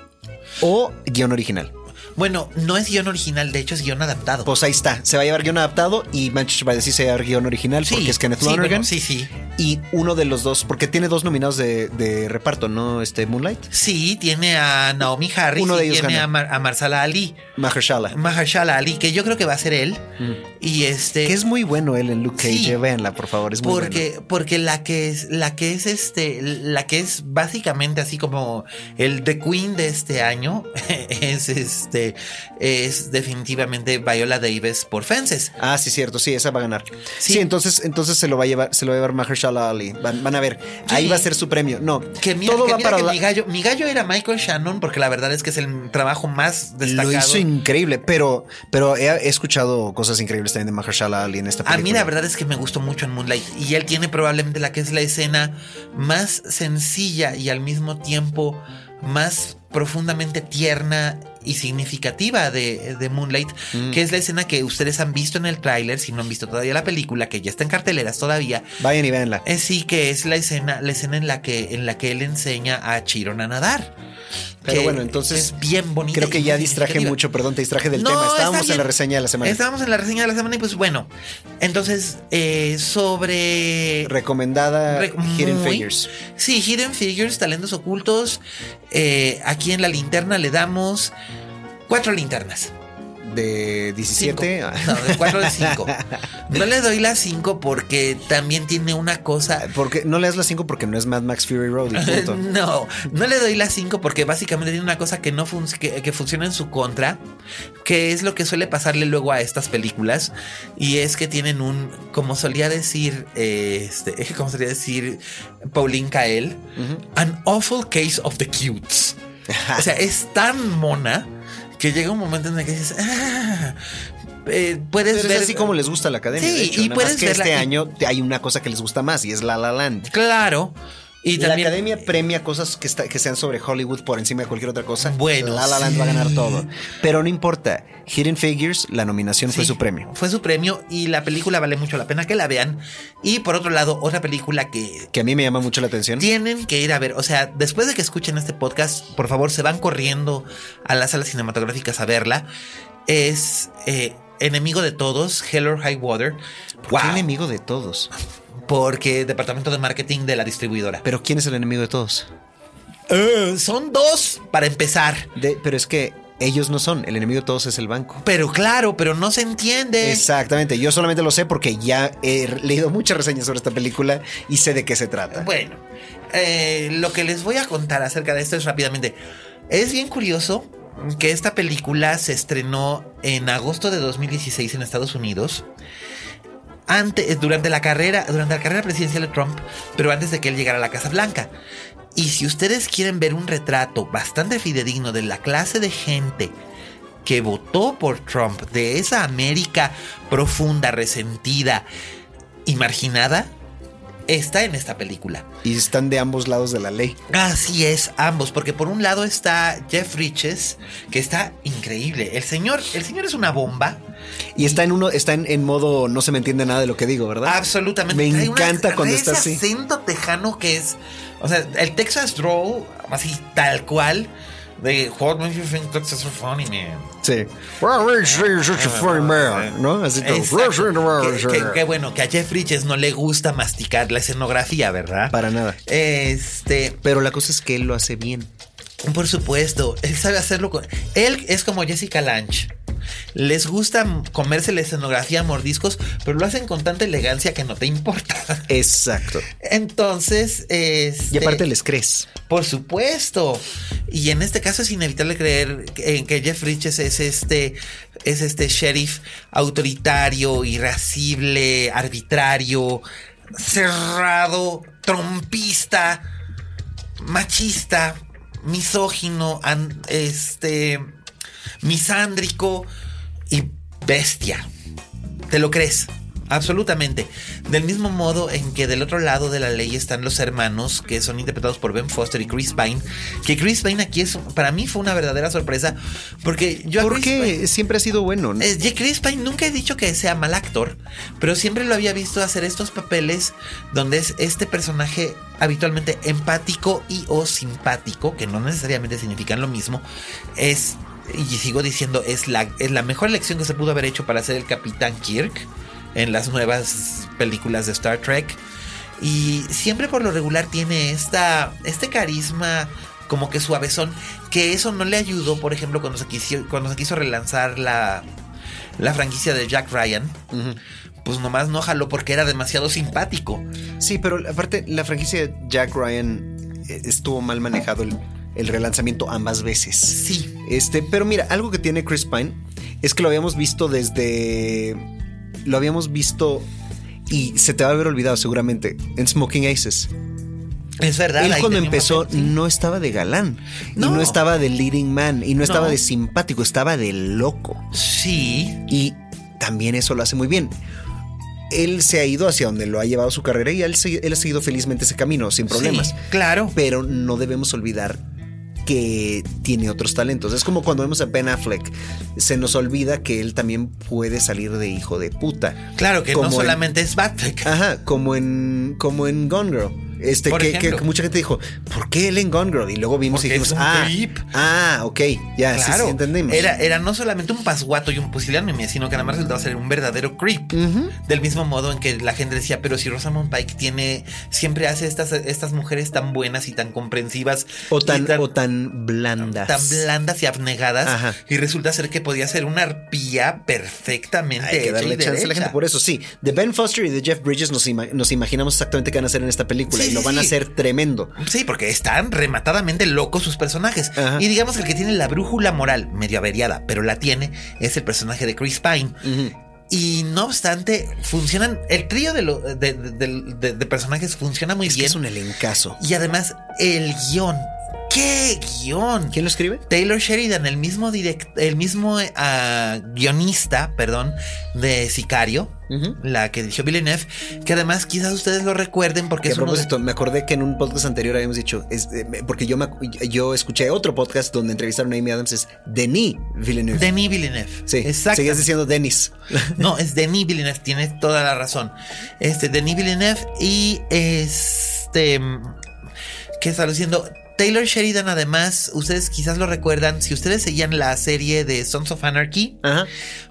O guion original. Bueno, no es guion original, de hecho es guion adaptado. Pues ahí está. Se va a llevar guion adaptado y Manchester by the Sea se va a llevar guion original porque es Kenneth sí, Lonergan. bueno, sí, sí. Y uno de los dos, porque tiene dos nominados de, de reparto, ¿no? Este Moonlight. Sí, tiene a Naomi Harris Uno de y ellos tiene gana. a, Mar- a Marsala Ali. Mahershala. Mahershala Ali, que yo creo que va a ser él. Y este. Que es muy bueno él en Luke Cage. Sí. eh, Véanla, por favor. Es muy porque, bueno. porque la que es, la que es este, la que es básicamente así como el The Queen de este año es este, es definitivamente Viola Davis por Fences. Ah, sí, cierto, sí, esa va a ganar. Sí. Sí, entonces, entonces se lo va a llevar, se lo va a llevar Mahershala Ali. Van, van a ver, ahí va a ser su premio. No, Que mira, todo que, va mira para que la- mi gallo, mi gallo era Michael Shannon, porque la verdad es que es el trabajo más Lo destacado. hizo increíble, pero, pero he, he escuchado cosas increíbles también de Mahershala Ali en esta A película. mí la verdad es que me gustó mucho en Moonlight y él tiene probablemente la que es la escena más sencilla y al mismo tiempo más profundamente tierna y significativa de, de Moonlight, Mm. que es la escena que ustedes han visto en el tráiler, si no han visto todavía la película, que ya está en carteleras todavía, Vayan y véanla. es sí que es la escena, la escena en la que, en la que él enseña a Chiron a nadar. Pero bueno, entonces es bien bonita. Creo que ya distraje mucho, perdón, te distraje del No, tema. está Estábamos en la reseña de la semana. Estábamos en la reseña de la semana y pues bueno, entonces eh, sobre... Recomendada Re- Hidden muy- Figures. Sí, Hidden Figures, talentos ocultos. Eh, aquí en la linterna le damos cuatro linternas. De 17. Cinco. No, de cuatro de cinco. No le doy las cinco porque también tiene una cosa. Porque no le das las 5 porque no es Mad Max Fury Road y punto. No, no le doy las 5 porque básicamente tiene una cosa que no fun- que, que funciona en su contra, que es lo que suele pasarle luego a estas películas y es que tienen un, como solía decir, eh, este, como solía decir Pauline Kael, an awful case of the cutes. O sea, es tan mona que llega un momento en el que dices, ah, eh, puedes Pero ver es así como les gusta la academia. Sí, de hecho, y nada puedes más que verla este y- año hay una cosa que les gusta más y es La La Land. Claro. Y la también academia premia cosas que, está- que sean sobre Hollywood por encima de cualquier otra cosa. Bueno, La La Land va a sí. ganar todo. Pero no importa. Hidden Figures, la nominación fue Sí, su premio. Fue su premio y la película vale mucho la pena que la vean. Y por otro lado, otra película que Que a mí me llama mucho la atención. tienen que ir a ver. O sea, después de que escuchen este podcast, por favor, se van corriendo a las salas cinematográficas a verla. Es eh, Enemigo de Todos, Hell or High Water. ¿Por qué Wow. enemigo de todos? Porque Departamento de Marketing de la distribuidora. Pero ¿quién es el enemigo de todos? Eh, son dos para empezar. De- pero es que ellos no son. El enemigo de todos es el banco. Pero claro, pero no se entiende. Exactamente. Yo solamente lo sé porque ya he leído muchas reseñas sobre esta película y sé de qué se trata. Bueno, eh, lo que les voy a contar acerca de esto es rápidamente. Es bien curioso que esta película se estrenó en agosto de 2016 en Estados Unidos. Ante- durante la carrera, durante la carrera presidencial de Trump, pero antes de que él llegara a la Casa Blanca. Y si ustedes quieren ver un retrato bastante fidedigno de la clase de gente que votó por Trump, de esa América profunda, resentida y marginada, está en esta película. Y están de ambos lados de la ley. Así es, ambos, porque por un lado está Jeff Riches, que está increíble. El señor, el señor es una bomba. Y está en uno, está en, en modo no se me entiende nada de lo que digo, ¿verdad? Absolutamente. Me Trae una- encanta cuando está ese así. acento tejano que es. O sea, el Texas Draw, así tal cual. De What makes you think Texas are funny, man? Sí. Well, you're such a funny man, ¿no? Así todo. Que bueno, que a Jeff Bridges no le gusta masticar la escenografía, ¿verdad? Para nada. Este, Pero la cosa es que él lo hace bien. por supuesto, él sabe hacerlo con. Él es como Jessica Lange. Les gusta comerse la escenografía a mordiscos, pero lo hacen con tanta elegancia que no te importa. Exacto. Entonces, este, Y aparte les crees. Por supuesto. Y en este caso es inevitable creer en que Jeff Bridges es este, es este sheriff autoritario, irascible, arbitrario, cerrado, trompista, machista, misógino, este, misándrico y bestia. ¿Te lo crees? Absolutamente. Del mismo modo en que del otro lado de la ley están los hermanos que son interpretados por Ben Foster y Chris Pine. Que Chris Pine aquí es, para mí fue una verdadera sorpresa porque yo Porque siempre ha sido bueno. ¿no? eh, Chris Pine nunca he dicho que sea mal actor, pero siempre lo había visto hacer estos papeles donde es este personaje habitualmente empático y o simpático, que no necesariamente significan lo mismo, es, y sigo diciendo, es la, es la mejor elección que se pudo haber hecho para ser el Capitán Kirk en las nuevas películas de Star Trek. Y siempre por lo regular tiene esta, este carisma como que suavezón, que eso no le ayudó, por ejemplo, cuando se quiso, cuando se quiso relanzar la, la franquicia de Jack Ryan. Pues nomás no jaló porque era demasiado simpático. Sí, pero aparte, la franquicia de Jack Ryan eh, estuvo mal manejado el, el relanzamiento ambas veces. Sí. Este, pero mira, algo que tiene Chris Pine es que lo habíamos visto desde. Lo habíamos visto y se te va a haber olvidado seguramente en Smoking Aces. Es verdad. Él cuando empezó papel, sí. no estaba de galán y No. no estaba de leading man y no estaba No. de simpático, estaba de loco. Sí. Y también eso lo hace muy bien. Él se ha ido hacia donde lo ha llevado su carrera y él, ha seguido felizmente ese camino sin problemas. Sí, claro. Pero no debemos olvidar que tiene otros talentos. Es como cuando vemos a Ben Affleck, se nos olvida que él también puede salir de hijo de puta. Claro que no Como en- solamente es Batfleck. Ajá, como en como en Gone Girl. Este, que, mucha gente dijo, ¿por qué él en Gone Girl? Y luego vimos Porque y dijimos, ah, creep. ah, ok, ya, Claro, sí, entendimos. Era, era no solamente un pasguato y un pusilánime, sino que además resultaba ser un verdadero creep. Del mismo modo en que la gente decía, pero si Rosamund Pike tiene, siempre hace estas, estas mujeres tan buenas y tan comprensivas. o tan, o tan blandas. tan blandas y abnegadas. Aja. Y resulta ser que podía ser una arpía perfectamente. Hay que darle chance a la gente. Por eso sí, de Ben Foster y de Jeff Bridges nos, ima- nos imaginamos exactamente qué van a hacer en esta película Sí, y lo sí, van a sí. hacer tremendo. Sí, porque están rematadamente locos sus personajes. Ajá. Y digamos que el que tiene la brújula moral medio averiada, pero la tiene, es el personaje de Chris Pine. Y no obstante, funcionan. El trío de, lo- de, de- personajes funciona muy Es que bien. es un elencazo. Y además, el guion. ¿Qué guion? ¿Quién lo escribe? Taylor Sheridan, el mismo direct, el mismo ah, guionista, perdón, de Sicario, la que dirigió Villeneuve, que además quizás ustedes lo recuerden porque Que a es de- propósito, me acordé que en un podcast anterior habíamos dicho, es, eh, porque yo, me yo escuché otro podcast donde entrevistaron a Amy Adams, es Denis Villeneuve. Denis Villeneuve. sí, exacto. seguías diciendo Denis. No, es Denis Villeneuve, tienes toda la razón. Este, Denis Villeneuve y este. ¿Qué estaba diciendo? Taylor Sheridan, además, ustedes quizás lo recuerdan, si ustedes seguían la serie de Sons of Anarchy, Ajá.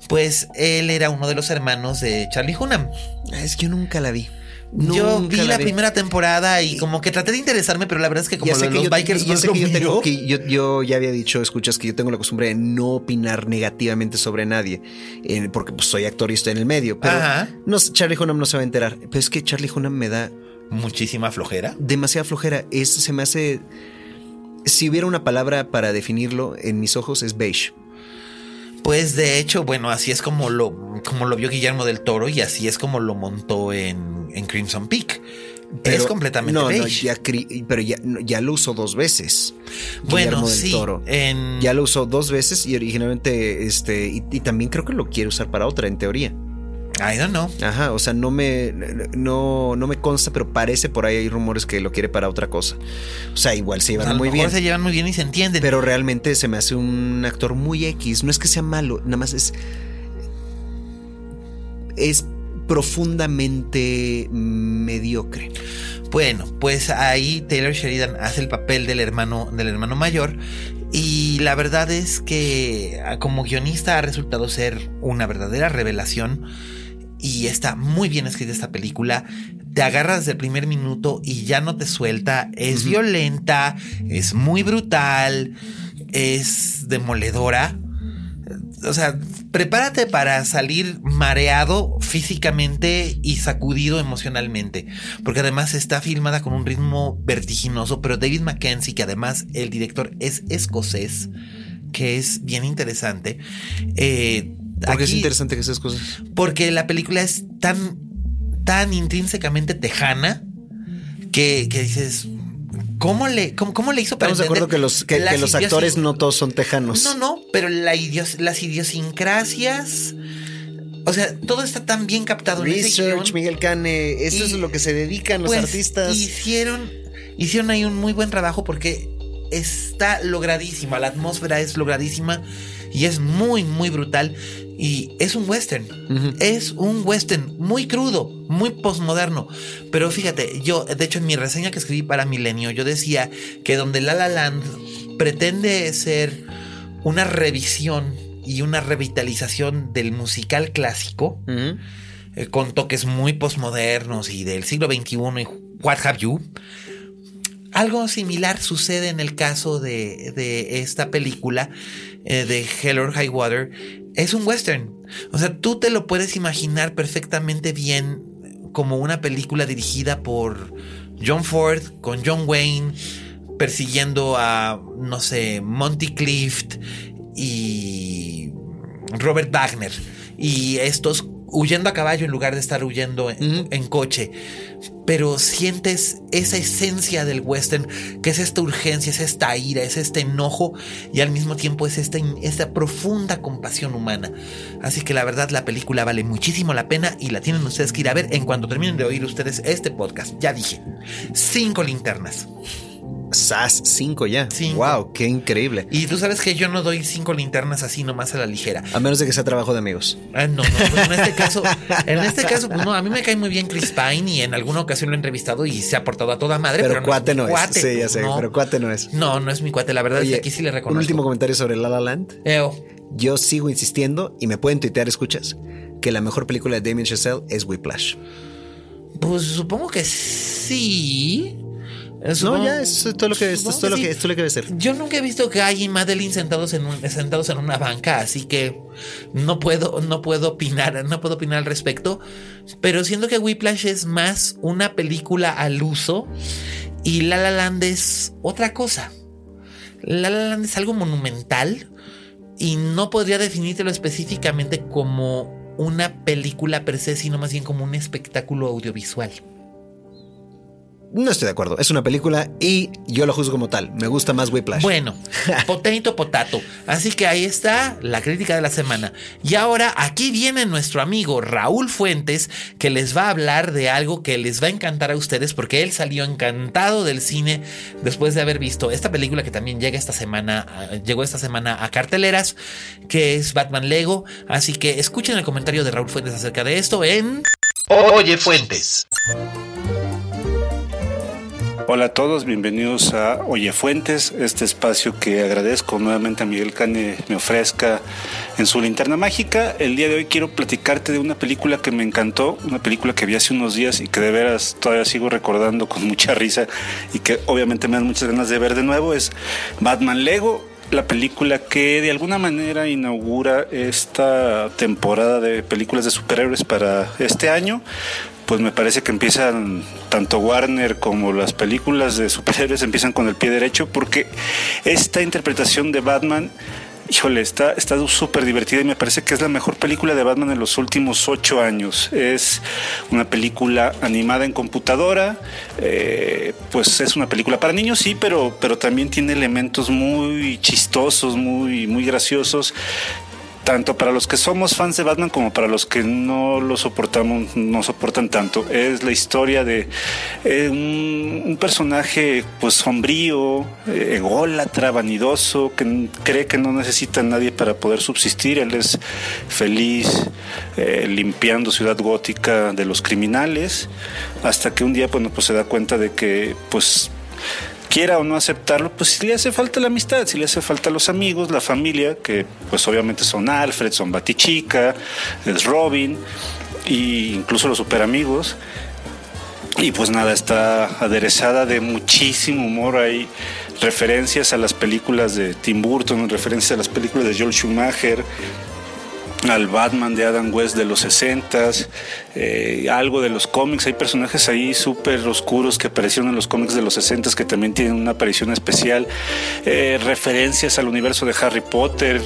pues él era uno de los hermanos de Charlie Hunnam. Ah, Es que yo nunca la vi. yo vi la, primera temporada y como que traté de interesarme, pero la verdad es que como lo que los yo- bikers ya no sé yo, mío. tengo que yo, yo ya había dicho, escuchas que yo tengo la costumbre de no opinar negativamente sobre nadie, eh, porque pues, soy actor y estoy en el medio. Pero Ajá. no, Charlie Hunnam no se va a enterar. Pero es que Charlie Hunnam me da Muchísima flojera. demasiada flojera. Es, se me hace. Si hubiera una palabra para definirlo en mis ojos, es beige. Pues de hecho, bueno, así es como lo, como lo vio Guillermo del Toro y así es como lo montó en, en Crimson Peak. es completamente no, beige. No, ya, pero ya, ya lo usó dos veces. Bueno, Guillermo del sí, Toro. en- Ya lo usó dos veces y originalmente, este, y, y también creo que lo quiere usar para otra, en teoría. I don't know. Ajá, o sea, no me, no, no me consta, pero parece por ahí hay rumores que lo quiere para otra cosa. O sea, igual se O llevan sea, a lo muy mejor bien. se llevan muy bien y se entienden. Pero realmente se me hace un actor muy X. No es que sea malo, nada más es. es profundamente mediocre. Bueno, pues ahí Taylor Sheridan hace el papel del hermano, del hermano mayor. Y la verdad es que ah, como guionista ha resultado ser una verdadera revelación. Y está muy bien escrita esta película. Te agarras desde el primer minuto y ya no te suelta. Es violenta, es muy brutal, es demoledora o sea, prepárate para salir mareado físicamente y sacudido emocionalmente, porque además está filmada con un ritmo vertiginoso, pero David Mackenzie, que además el director es escocés, que es bien interesante. Eh, ¿Por qué es interesante que sea escocés? Porque la película es tan, tan intrínsecamente tejana que, que dices, ¿Cómo le, cómo, le hizo para Estamos de acuerdo que los, que, los actores no todos son tejanos. No, no, pero la las idiosincrasias. O sea, todo está tan bien captado Research, Miguel Cane, eso es lo que se dedican los pues, artistas. Hicieron, hicieron ahí un muy buen trabajo porque está logradísima, la atmósfera es logradísima y es muy, muy brutal. Y es un western. Es un western muy crudo, muy postmoderno. Pero fíjate, yo, de hecho, en mi reseña que escribí para Milenio, yo decía que donde La La Land pretende ser una revisión y una revitalización del musical clásico, eh, con toques muy postmodernos y del siglo XXI y What Have You. Algo similar sucede en el caso de, de esta película eh, de Hell or High Water, es un western. O sea, tú te lo puedes imaginar perfectamente bien como una película dirigida por John Ford con John Wayne persiguiendo a, no sé, Monty Clift y Robert Wagner. Y estos huyendo a caballo en lugar de estar huyendo en, coche. Pero sientes esa esencia del western, que es esta urgencia, es esta ira, es este enojo y al mismo tiempo es esta, esta profunda compasión humana. Así que la verdad la película vale muchísimo la pena y la tienen ustedes que ir a ver en cuanto terminen de oír ustedes este podcast. Ya dije, cinco linternas. SAS 5 ya. Wow, qué increíble. Y tú sabes que yo no doy cinco linternas así nomás a la ligera. A menos de que sea trabajo de amigos. Ah, no, no, pues en este caso, en este caso, pues no, a mí me cae muy bien Chris Pine y en alguna ocasión lo he entrevistado y se ha portado a toda madre. Pero, cuate no es. sí, ya sé, pero cuate no es. No, no es mi cuate. La verdad es que aquí sí le reconozco. Un último comentario sobre La La Land. Yo sigo insistiendo y me pueden tuitear, escuchas, que la mejor película de Damien Chazelle es Whiplash. Pues supongo que sí no, ya, eso es todo lo que, esto es todo lo que, esto lo que debe ser. Yo nunca he visto que hay Madeline sentados en, sentados en una banca, así que no puedo, no puedo opinar, no puedo opinar al respecto. Pero siento que Whiplash es más una película al uso y La La Land es otra cosa. La La Land es algo monumental y no podría definírtelo específicamente como una película per se, sino más bien como un espectáculo audiovisual. No estoy de acuerdo. Es una película y yo lo juzgo como tal. Me gusta más Whiplash. Bueno, potato potato. Así que ahí está la crítica de la semana. Y ahora aquí viene nuestro amigo Raúl Fuentes que les va a hablar de algo que les va a encantar a ustedes porque él salió encantado del cine después de haber visto esta película que también llega esta semana, llegó esta semana a carteleras, que es Batman Lego. Así que escuchen el comentario de Raúl Fuentes acerca de esto en Oye Fuentes. Hola a todos, bienvenidos a Oye Fuentes, este espacio que agradezco nuevamente a Miguel Cane me ofrezca en su linterna mágica. El día de hoy quiero platicarte de una película que me encantó, una película que vi hace unos días y que de veras todavía sigo recordando con mucha risa y que obviamente me dan muchas ganas de ver de nuevo. Es Batman Lego, la película que de alguna manera inaugura esta temporada de películas de superhéroes para este año pues me parece que empiezan tanto Warner como las películas de superhéroes empiezan con el pie derecho porque esta interpretación de Batman Híjole, está súper divertida y me parece que es la mejor película de Batman en los últimos ocho años. Es una película animada en computadora, eh, pues es una película para niños, sí, pero, pero también tiene elementos muy chistosos, muy, muy graciosos tanto para los que somos fans de Batman como para los que no lo soportamos, no soportan tanto. Es la historia de eh, un, personaje pues sombrío, eh, ególatra, vanidoso, que cree que no necesita a nadie para poder subsistir. Él es feliz eh, limpiando ciudad gótica de los criminales, hasta que un día bueno, pues se da cuenta de que pues quiera o no aceptarlo, pues si le hace falta la amistad, si le hace falta los amigos, la familia, que pues obviamente son Alfred, son Batichica, es Robin, e incluso los super amigos. Y pues nada, está aderezada de muchísimo humor. Hay referencias a las películas de Tim Burton, referencias a las películas de Joel Schumacher, al Batman de Adam West de los 60 eh, algo de los cómics. Hay personajes ahí súper oscuros que aparecieron en los cómics de los 60 que también tienen una aparición especial. Eh, referencias al universo de Harry Potter,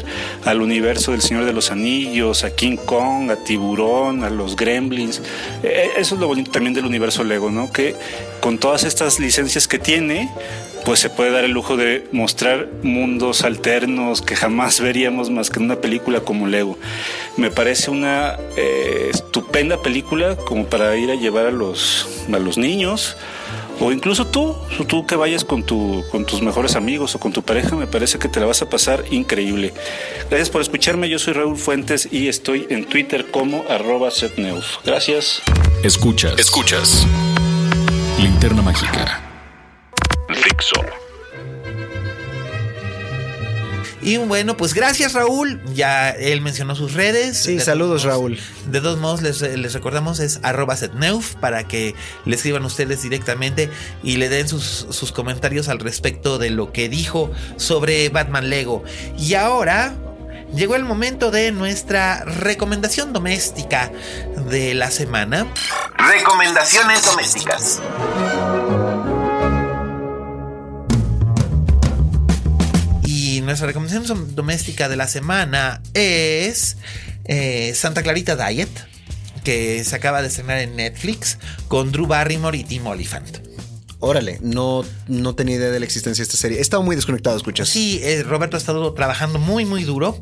al universo del Señor de los Anillos, a King Kong, a Tiburón, a los Gremlins. Eh, eso es lo bonito también del universo Lego, ¿no? Que con todas estas licencias que tiene, pues se puede dar el lujo de mostrar mundos alternos que jamás veríamos más que en una película como Lego. Me parece una eh, estupenda película como para ir a llevar a los, a los niños o incluso tú, tú que vayas con, tu, con tus mejores amigos o con tu pareja, me parece que te la vas a pasar increíble. Gracias por escucharme, yo soy Raúl Fuentes y estoy en Twitter como arroba. Gracias. Escuchas. Escuchas. Linterna Mágica. Y bueno, pues gracias Raúl. Ya él mencionó sus redes. Sí, saludos Raúl. De dos modos les, recordamos es arroba setneuf para que le escriban ustedes directamente y le den sus, sus comentarios al respecto de lo que dijo sobre Batman Lego. Y ahora llegó el momento de nuestra recomendación doméstica de la semana. Recomendaciones domésticas. Nuestra recomendación doméstica de la semana es eh, Santa Clarita Diet, que se acaba de estrenar en Netflix con Drew Barrymore y Tim Oliphant. Órale, no, no tenía idea de la existencia de esta serie. He estado muy desconectado, escuchas. Sí, eh, Roberto ha estado trabajando muy, muy duro.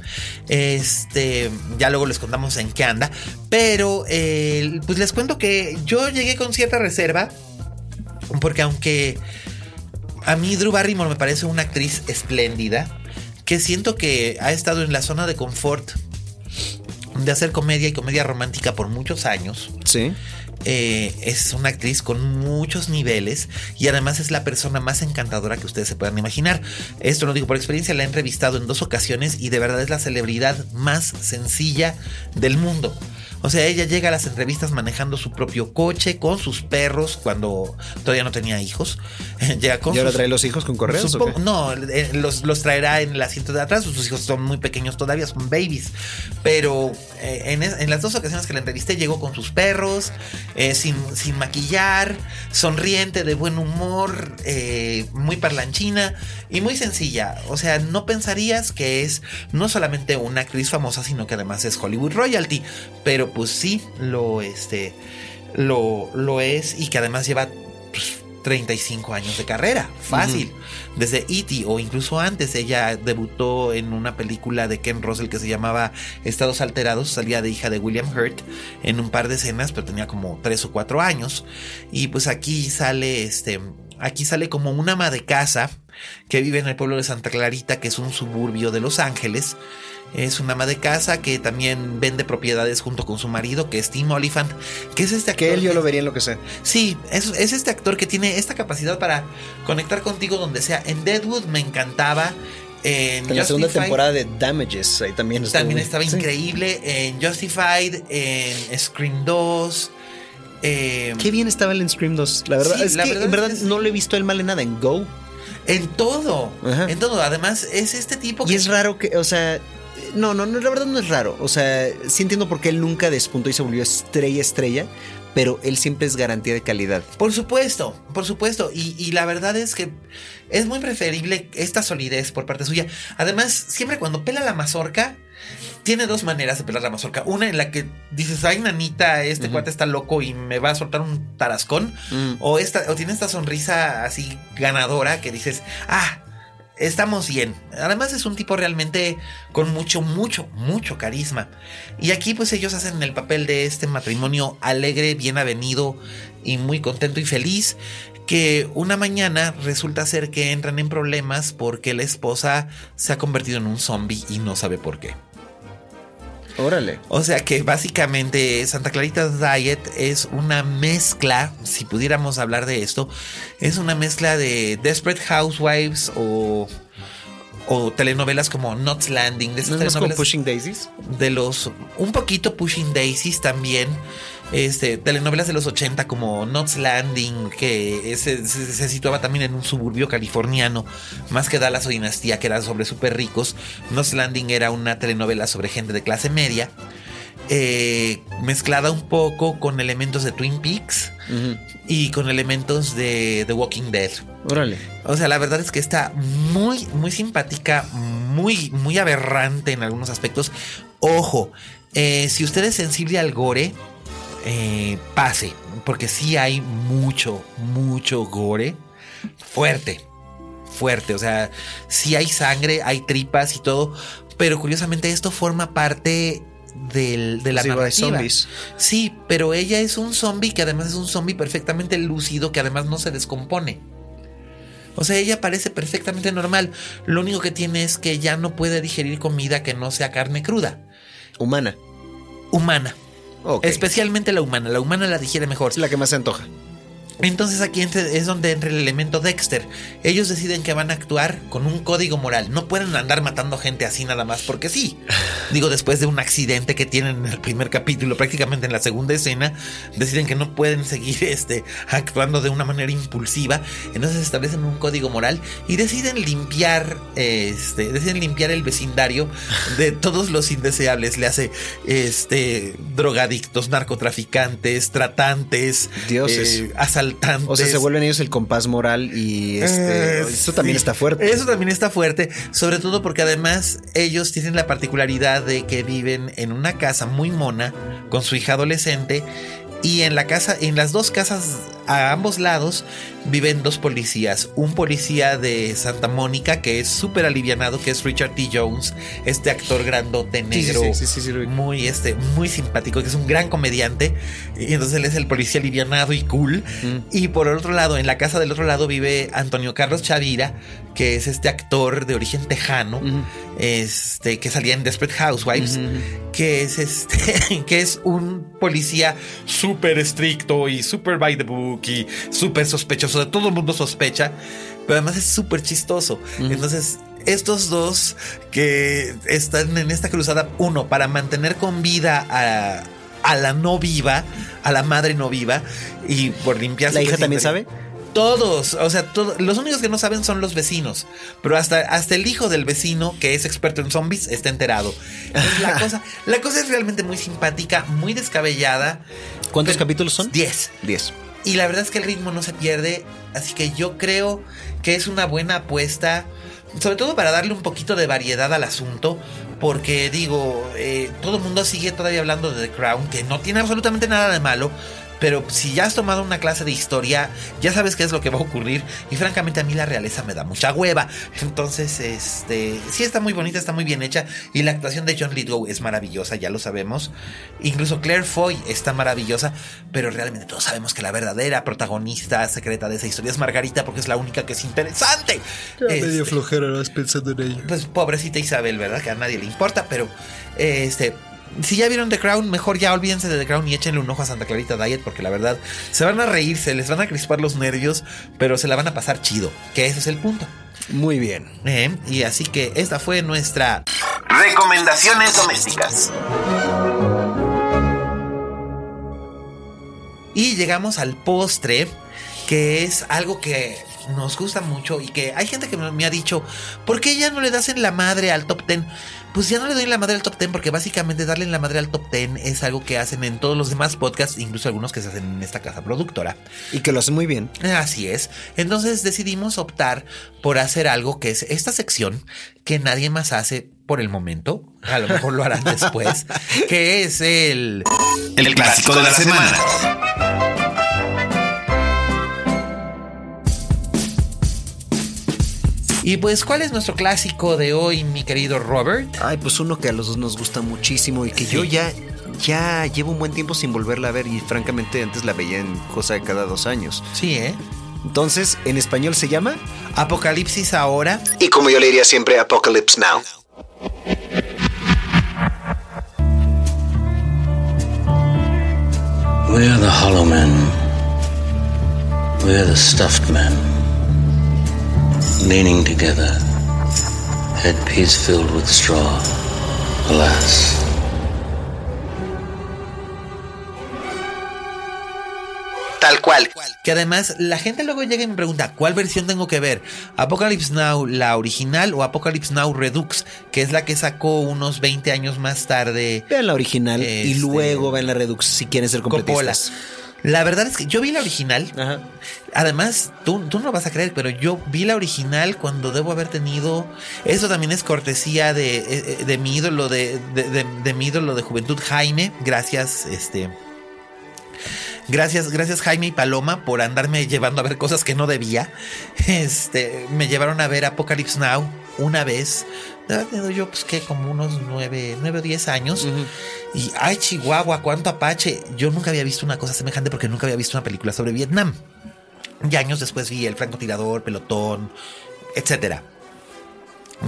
Este, ya luego les contamos en qué anda. Pero, eh, pues les cuento que yo llegué con cierta reserva. Porque aunque a mí Drew Barrymore me parece una actriz espléndida que siento que ha estado en la zona de confort de hacer comedia y comedia romántica por muchos años. Sí. Eh, es una actriz con muchos niveles y además es la persona más encantadora que ustedes se puedan imaginar. Esto lo digo por experiencia, la he entrevistado en dos ocasiones y de verdad es la celebridad más sencilla del mundo. O sea, ella llega a las entrevistas manejando su propio coche con sus perros cuando todavía no tenía hijos. llega con ¿Y ahora trae los hijos con correos? No, eh, los, traerá en el asiento de atrás. Sus hijos son muy pequeños todavía, son babies. Pero eh, en, las dos ocasiones que la entrevisté, llegó con sus perros, eh, sin, sin, maquillar, sonriente, de buen humor, muy parlanchina y muy sencilla. O sea, no pensarías que es no solamente una actriz famosa, sino que además es Hollywood Royalty. Pero pues sí lo, este, lo, lo es y que además lleva 35 pues, años de carrera, fácil. Desde E.T. o incluso antes, ella debutó en una película de Ken Russell que se llamaba Estados Alterados, salía de hija de William Hurt en un par de escenas, pero tenía como 3 o 4 años. Y pues aquí sale, este, aquí sale como una ama de casa que vive en el pueblo de Santa Clarita, que es un suburbio de Los Ángeles. Es una ama de casa que también vende propiedades junto con su marido, que es Tim Oliphant, que es este actor. Que él yo lo vería en lo que sea. Sí, es, es este actor que tiene esta capacidad para conectar contigo donde sea. En Deadwood me encantaba. En, la segunda temporada de Damages, ahí también También estaba increíble. En Justified, en Scream 2. Qué bien estaba él en Scream 2. La verdad es que en verdad no le he visto el mal en nada. En Go. En todo. En todo. Además, es este tipo que. Y es raro que, o sea, no, no, no, la verdad no es raro. O sea, sí entiendo por qué él nunca despuntó y se volvió estrella, estrella, pero él siempre es garantía de calidad. Por supuesto, por supuesto. Y, la verdad es que es muy preferible esta solidez por parte suya. Además, siempre cuando pela la mazorca, tiene dos maneras de pelar la mazorca. Una en la que dices, ay, nanita, este cuate está loco y me va a soltar un tarascón. Mm. O, esta, o tiene esta sonrisa así ganadora que dices, ah, estamos bien. Además es un tipo realmente con mucho, mucho, mucho carisma. Y aquí pues ellos hacen el papel de este matrimonio alegre, bien avenido y muy contento y feliz. Que una mañana resulta ser que entran en problemas porque la esposa se ha convertido en un zombie y no sabe por qué. Órale. O sea que básicamente Santa Clarita Diet es una mezcla, si pudiéramos hablar de esto, es una mezcla de Desperate Housewives o, o telenovelas como Knots Landing. De, ¿No es como Pushing Daisies? de los un poquito Pushing Daisies también. Este, telenovelas de los 80 como Knots Landing, que se, se- se situaba también en un suburbio californiano, más que Dallas o Dinastía, que eran sobre súper ricos. Knots Landing era una telenovela sobre gente de clase media, eh, mezclada un poco con elementos de Twin Peaks y con elementos de The Walking Dead. Órale. O sea, la verdad es que está muy, muy simpática, muy, muy aberrante en algunos aspectos. Ojo, eh, si usted es sensible al gore, eh, pase, porque sí hay mucho, mucho gore fuerte, fuerte. O sea, sí hay sangre, hay tripas y todo, pero curiosamente esto forma parte del- de la Sí, narrativa. zombies. Sí, pero ella es un zombie que además es un zombie perfectamente lúcido, que además no se descompone. O sea, ella parece perfectamente normal. Lo único que tiene es que ya no puede digerir comida que no sea carne cruda. Humana. Humana. Especialmente la humana. La humana la digiere mejor. Es la que más se antoja. Entonces aquí es donde entra el elemento Dexter. Ellos deciden que van a actuar con un código moral. No pueden andar matando gente así nada más porque sí. Digo, después de un accidente que tienen en el primer capítulo, prácticamente en la segunda escena, deciden que no pueden seguir este, actuando de una manera impulsiva. Entonces establecen un código moral y deciden limpiar, este, deciden limpiar el vecindario de todos los indeseables. Le hace este, drogadictos, narcotraficantes, tratantes, Dioses. eh, asaltantes. O sea, se vuelven ellos el compás moral y este. Eh, esto también sí. está fuerte. Eso también está fuerte, sobre todo porque además ellos tienen la particularidad de que viven en una casa muy mona con su hija adolescente y en la casa, en las dos casas a ambos lados viven dos policías, un policía de Santa Mónica que es súper alivianado, que es Richard T. Jones, este actor grandote negro, sí, sí, sí, muy este, muy simpático, que es un gran comediante. Y entonces él es el policía alivianado y cool. Y por otro lado, en la casa del otro lado vive Antonio Carlos Chavira, que es este actor de origen tejano, este, que salía en Desperate Housewives, que es este, que es un policía súper estricto y súper by the book y súper sospechoso. De todo el mundo sospecha, pero además es súper chistoso. Entonces, estos dos que están en esta cruzada, uno, para mantener con vida a, a la no viva, a la madre no viva, y por limpiar ¿La hija también sabe? Todos, o sea, todo- los únicos que no saben son los vecinos, pero hasta, hasta el hijo del vecino, que es experto en zombies, está enterado. Entonces, la, cosa, la cosa es realmente muy simpática, muy descabellada. ¿Cuántos Pero- capítulos son? Diez. Diez. Y la verdad es que el ritmo no se pierde, así que yo creo que es una buena apuesta, sobre todo para darle un poquito de variedad al asunto, porque digo, eh, todo el mundo sigue todavía hablando de The Crown, que no tiene absolutamente nada de malo. Pero si ya has tomado una clase de historia, ya sabes qué es lo que va a ocurrir. Y francamente a mí la realeza me da mucha hueva. Entonces, este, sí está muy bonita, está muy bien hecha. Y la actuación de John Lithgow es maravillosa, ya lo sabemos. Incluso Claire Foy está maravillosa. Pero realmente todos sabemos que la verdadera protagonista secreta de esa historia es Margarita, porque es la única que es interesante. Este, flojera vas pensando en ello. pues pobrecita Isabel, ¿verdad? Que a nadie le importa, pero este. Si ya vieron The Crown, mejor ya olvídense de The Crown y échenle un ojo a Santa Clarita Diet, porque la verdad se van a reír, se les van a crispar los nervios, pero se la van a pasar chido, que ese es el punto. Muy bien. ¿eh? Y así que esta fue nuestra. Recomendaciones domésticas. Y llegamos al postre, que es algo que nos gusta mucho y que hay gente que me ha dicho, ¿por qué ya no le das en la madre al top 10? Pues ya no le doy en la madre al top 10 porque básicamente darle en la madre al top 10 es algo que hacen en todos los demás podcasts, incluso algunos que se hacen en esta casa productora. Y que lo hacen muy bien. Así es. Entonces decidimos optar por hacer algo que es esta sección que nadie más hace por el momento. A lo mejor lo harán después. que es el... El clásico de la semana. Y pues, ¿cuál es nuestro clásico de hoy, mi querido Robert? Ay, pues uno que a los dos nos gusta muchísimo y que Sí. yo ya, ya llevo un buen tiempo sin volverla a ver y francamente antes la veía en cosa de cada dos años. Sí, ¿eh? Entonces, en español se llama... Apocalipsis ahora. Y como yo le diría siempre, Apocalypse Now. We're the hollow men. We're the stuffed men. Leaning together, headpiece filled with straw. Alas. Tal cual. Que además la gente luego llega y me pregunta, ¿cuál versión tengo que ver? ¿Apocalypse Now, la original o Apocalypse Now Redux? Que es la que sacó unos 20 años más tarde Vean la original y Este- luego vean la Redux si quieren ser Coppola. La verdad es que yo vi la original. Ajá. Además, tú, tú no lo vas a creer, pero yo vi la original cuando debo haber tenido. Eso también es cortesía de, eh, de mi ídolo de, de, de- de mi ídolo de juventud, Jaime. Gracias, este. Gracias, gracias Jaime y Paloma por andarme llevando a ver cosas que no debía. Este, me llevaron a ver Apocalypse Now una vez. Tenido yo, pues que como unos nueve, nueve o diez años. Y ay, Chihuahua, cuánto apache. Yo nunca había visto una cosa semejante porque nunca había visto una película sobre Vietnam. Y años después vi El francotirador, Pelotón, etcétera.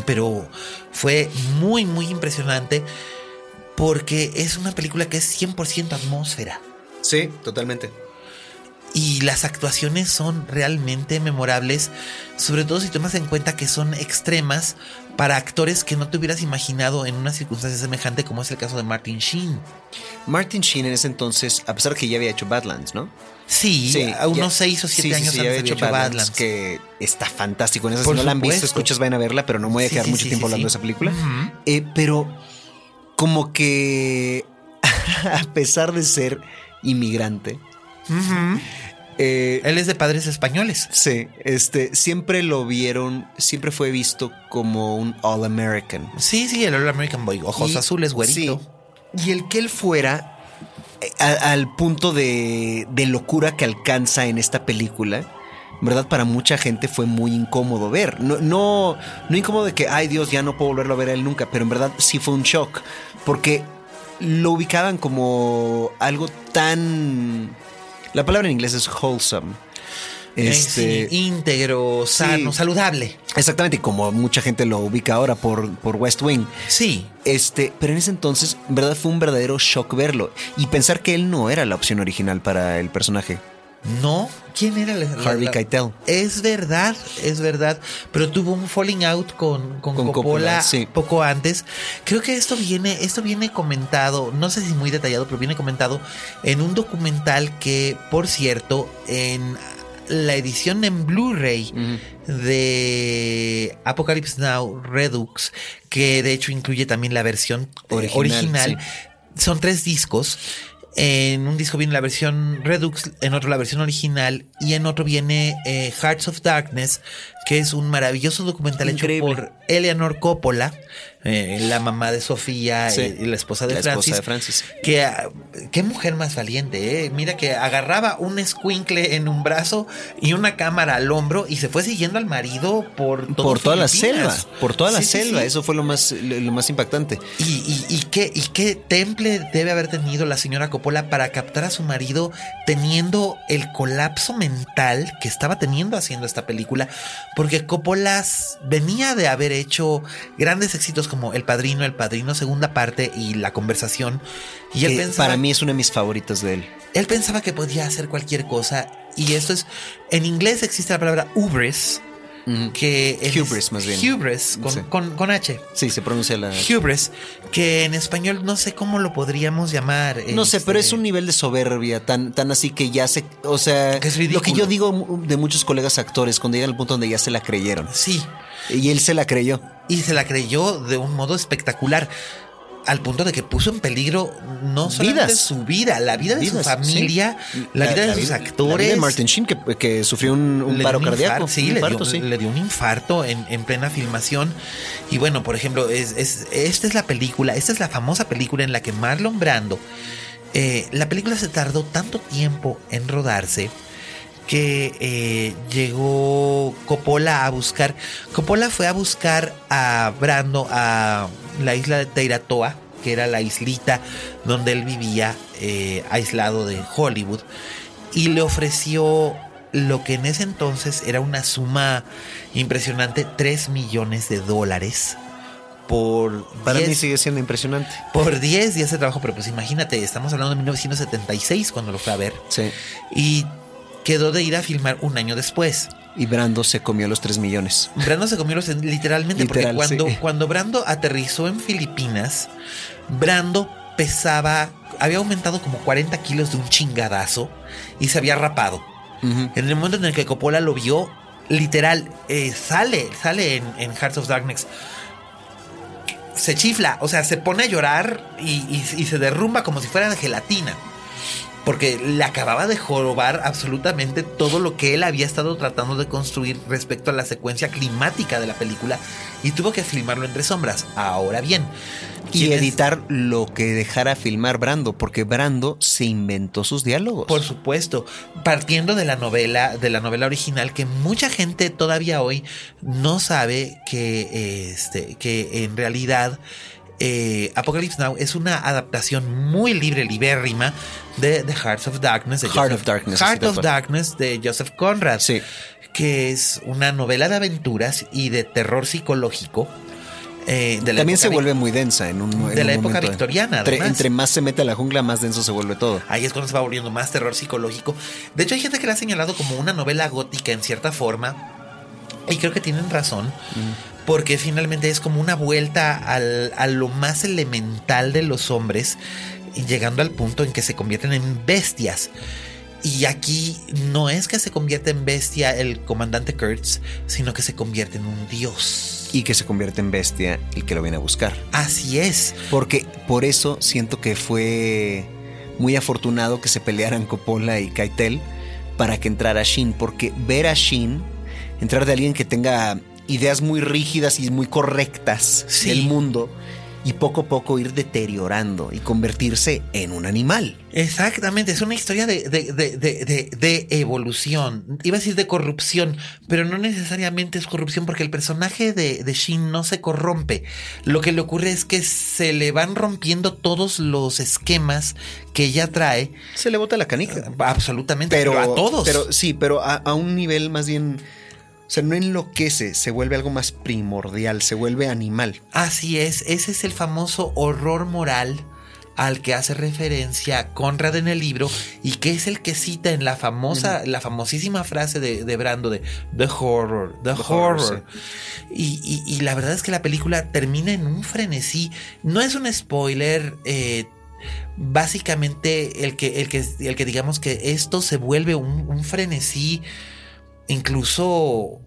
Pero fue muy, muy impresionante porque es una película que es 100% atmósfera. Sí, totalmente. Y las actuaciones son realmente memorables, sobre todo si tomas en cuenta que son extremas para actores que no te hubieras imaginado en una circunstancia semejante como es el caso de Martin Sheen. Martin Sheen en ese entonces, a pesar que ya había hecho Badlands, ¿no? Sí, a unos ya- 6 o 7 sí, sí, años sí, antes había hecho Badlands. que está fantástico. En Por si no la han visto, escuchas, vayan a verla, pero no me voy a Sí, quedar sí, mucho sí, tiempo sí, hablando sí. de esa película. Eh, pero como que a pesar de ser inmigrante, eh, Él es de padres españoles. sí, este, siempre lo vieron, siempre fue visto como un All American. Sí, sí, el All American Boy. Ojos Y- azules, güerito. sí. Y el que él fuera eh, a- al punto de, de locura que alcanza en esta película, en ¿verdad? Para mucha gente fue muy incómodo ver. No, no, no incómodo de que, ay Dios, ya no puedo volverlo a ver a él nunca, pero en verdad sí fue un shock. Porque lo ubicaban como algo tan... La palabra en inglés es wholesome. Este, sí, íntegro, sano, Sí. saludable. Exactamente, como mucha gente lo ubica ahora por, por West Wing. Sí. Este, pero en ese entonces, en verdad fue un verdadero shock verlo y pensar que él no era la opción original para el personaje. No, ¿quién era el Harvey Keitel. Es verdad, es verdad, pero tuvo un falling out con, con, Con Coppola, Coppola, sí. poco antes. Creo que esto viene, esto viene comentado, no sé si muy detallado, pero viene comentado en un documental que, por cierto, en la edición en Blu-ray de Apocalypse Now Redux, que de hecho incluye también la versión eh, Original, original, son tres discos. En un disco viene la versión Redux, en otro la versión original y en otro viene eh, Hearts of Darkness, que es un maravilloso documental Increíble. hecho por Eleanor Coppola, eh, la mamá de Sofía Sí. y la esposa de La Francis. esposa de Francis. Que, ah, qué mujer más valiente, eh. Mira que agarraba un escuincle en un brazo y una cámara al hombro y se fue siguiendo al marido por todo Por toda la selva, por toda la sí, selva, sí. eso fue lo más, lo, lo más impactante. Y, y- y qué, ¿Y qué temple debe haber tenido la señora Coppola para captar a su marido teniendo el colapso mental que estaba teniendo haciendo esta película? Porque Coppola venía de haber hecho grandes éxitos como El Padrino, El Padrino Segunda Parte y La Conversación. Y él pensaba, para mí es una de mis favoritas de él. él pensaba que podía hacer cualquier cosa. Y esto es, en inglés existe la palabra hubris, que es Hubris, más bien. Hubris, con, Sí. con- con H. Sí, se pronuncia la... Hubris, que en español no sé cómo lo podríamos llamar. No sé, pero es este, un nivel de soberbia tan, tan así que ya se... O sea, Que es lo que yo digo de muchos colegas actores, cuando llegan al punto donde ya se la creyeron. Sí, Y él se la creyó. y se la creyó de un modo espectacular. Al punto de que puso en peligro no solamente Vidas. su vida, la vida de Vidas, su familia, sí. la, vida de sus vida- actores. La vida de Martin Sheen, que, que sufrió un, paro un cardíaco. infarto, sí, un le, dio, sí. le dio un infarto en, en plena filmación. Y bueno, por ejemplo, es, es- esta es la película, esta es la famosa película en la que Marlon Brando, eh, la película se tardó tanto tiempo en rodarse que eh, llegó Coppola a buscar. Coppola fue a buscar a Brando a la isla de Teiratoa, que era la islita donde él vivía, eh, aislado de Hollywood, y le ofreció lo que en ese entonces era una suma impresionante, 3 millones de dólares. Por Para 10 mí sigue siendo impresionante. por 10 días de trabajo, pero pues imagínate, estamos hablando de 1976 cuando lo fue a ver. Sí. Y quedó de ir a filmar un año después. Y Brando se comió los 3 millones. Brando se comió los literalmente Literal, porque cuando, sí. cuando Brando aterrizó en Filipinas, Brando pesaba, había aumentado como 40 kilos de un chingadazo y se había rapado. En el momento en el que Coppola lo vio, literal, eh, sale, sale en, en Hearts of Darkness. Se chifla, o sea, se pone a llorar y, y- y se derrumba como si fuera de gelatina. Porque le acababa de jorobar absolutamente todo lo que él había estado tratando de construir respecto a la secuencia climática de la película y tuvo que filmarlo entre sombras. Ahora bien, Y ¿quiénes- editar lo que dejara filmar Brando, porque Brando se inventó sus diálogos. Por supuesto, partiendo de la novela, de la novela original, que mucha gente todavía hoy no sabe que, este, que en realidad eh, Apocalypse Now es una adaptación muy libre, libérrima de The Hearts of Darkness. De Heart of Darkness, Heart of. Darkness de Joseph Conrad. Sí. Que es una novela de aventuras y de terror psicológico. eh, de También se vuelve muy densa en un en de la un época victoriana, Entre, entre más se mete a la jungla, más denso se vuelve todo. Ahí es cuando se va volviendo más terror psicológico. De hecho, hay gente que la ha señalado como una novela gótica en cierta forma. Y creo que tienen razón. Porque finalmente es como una vuelta al- a lo más elemental de los hombres. Llegando al punto en que se convierten en bestias. Y aquí no es que se convierta en bestia el comandante Kurtz, sino que se convierte en un dios. Y que se convierte en bestia el que lo viene a buscar. Así es. Porque por eso siento que fue muy afortunado que se pelearan Coppola y Keitel para que entrara Shin. Porque ver a Shin, entrar de alguien que tenga ideas muy rígidas y muy correctas Sí. del mundo y poco a poco ir deteriorando y convertirse en un animal. Exactamente, es una historia de, de- de- de- de- de evolución. Iba a decir de corrupción, pero no necesariamente es corrupción porque el personaje de, de Shin no se corrompe. Lo que le ocurre es que se le van rompiendo todos los esquemas que ella trae. Se le bota la canica. Absolutamente, Pero, pero, a todos. Pero sí, pero a, a un nivel más bien. O sea, no enloquece, se vuelve algo más primordial, se vuelve animal. Así es, ese es el famoso horror moral al que hace referencia Conrad en el libro y que es el que cita en la famosa, la famosísima frase de, de Brando de The Horror, The, horror, Horror. Y, y- y la verdad es que la película termina en un frenesí. No es un spoiler. eh, básicamente el que, el, que, el que digamos que esto se vuelve un, un frenesí incluso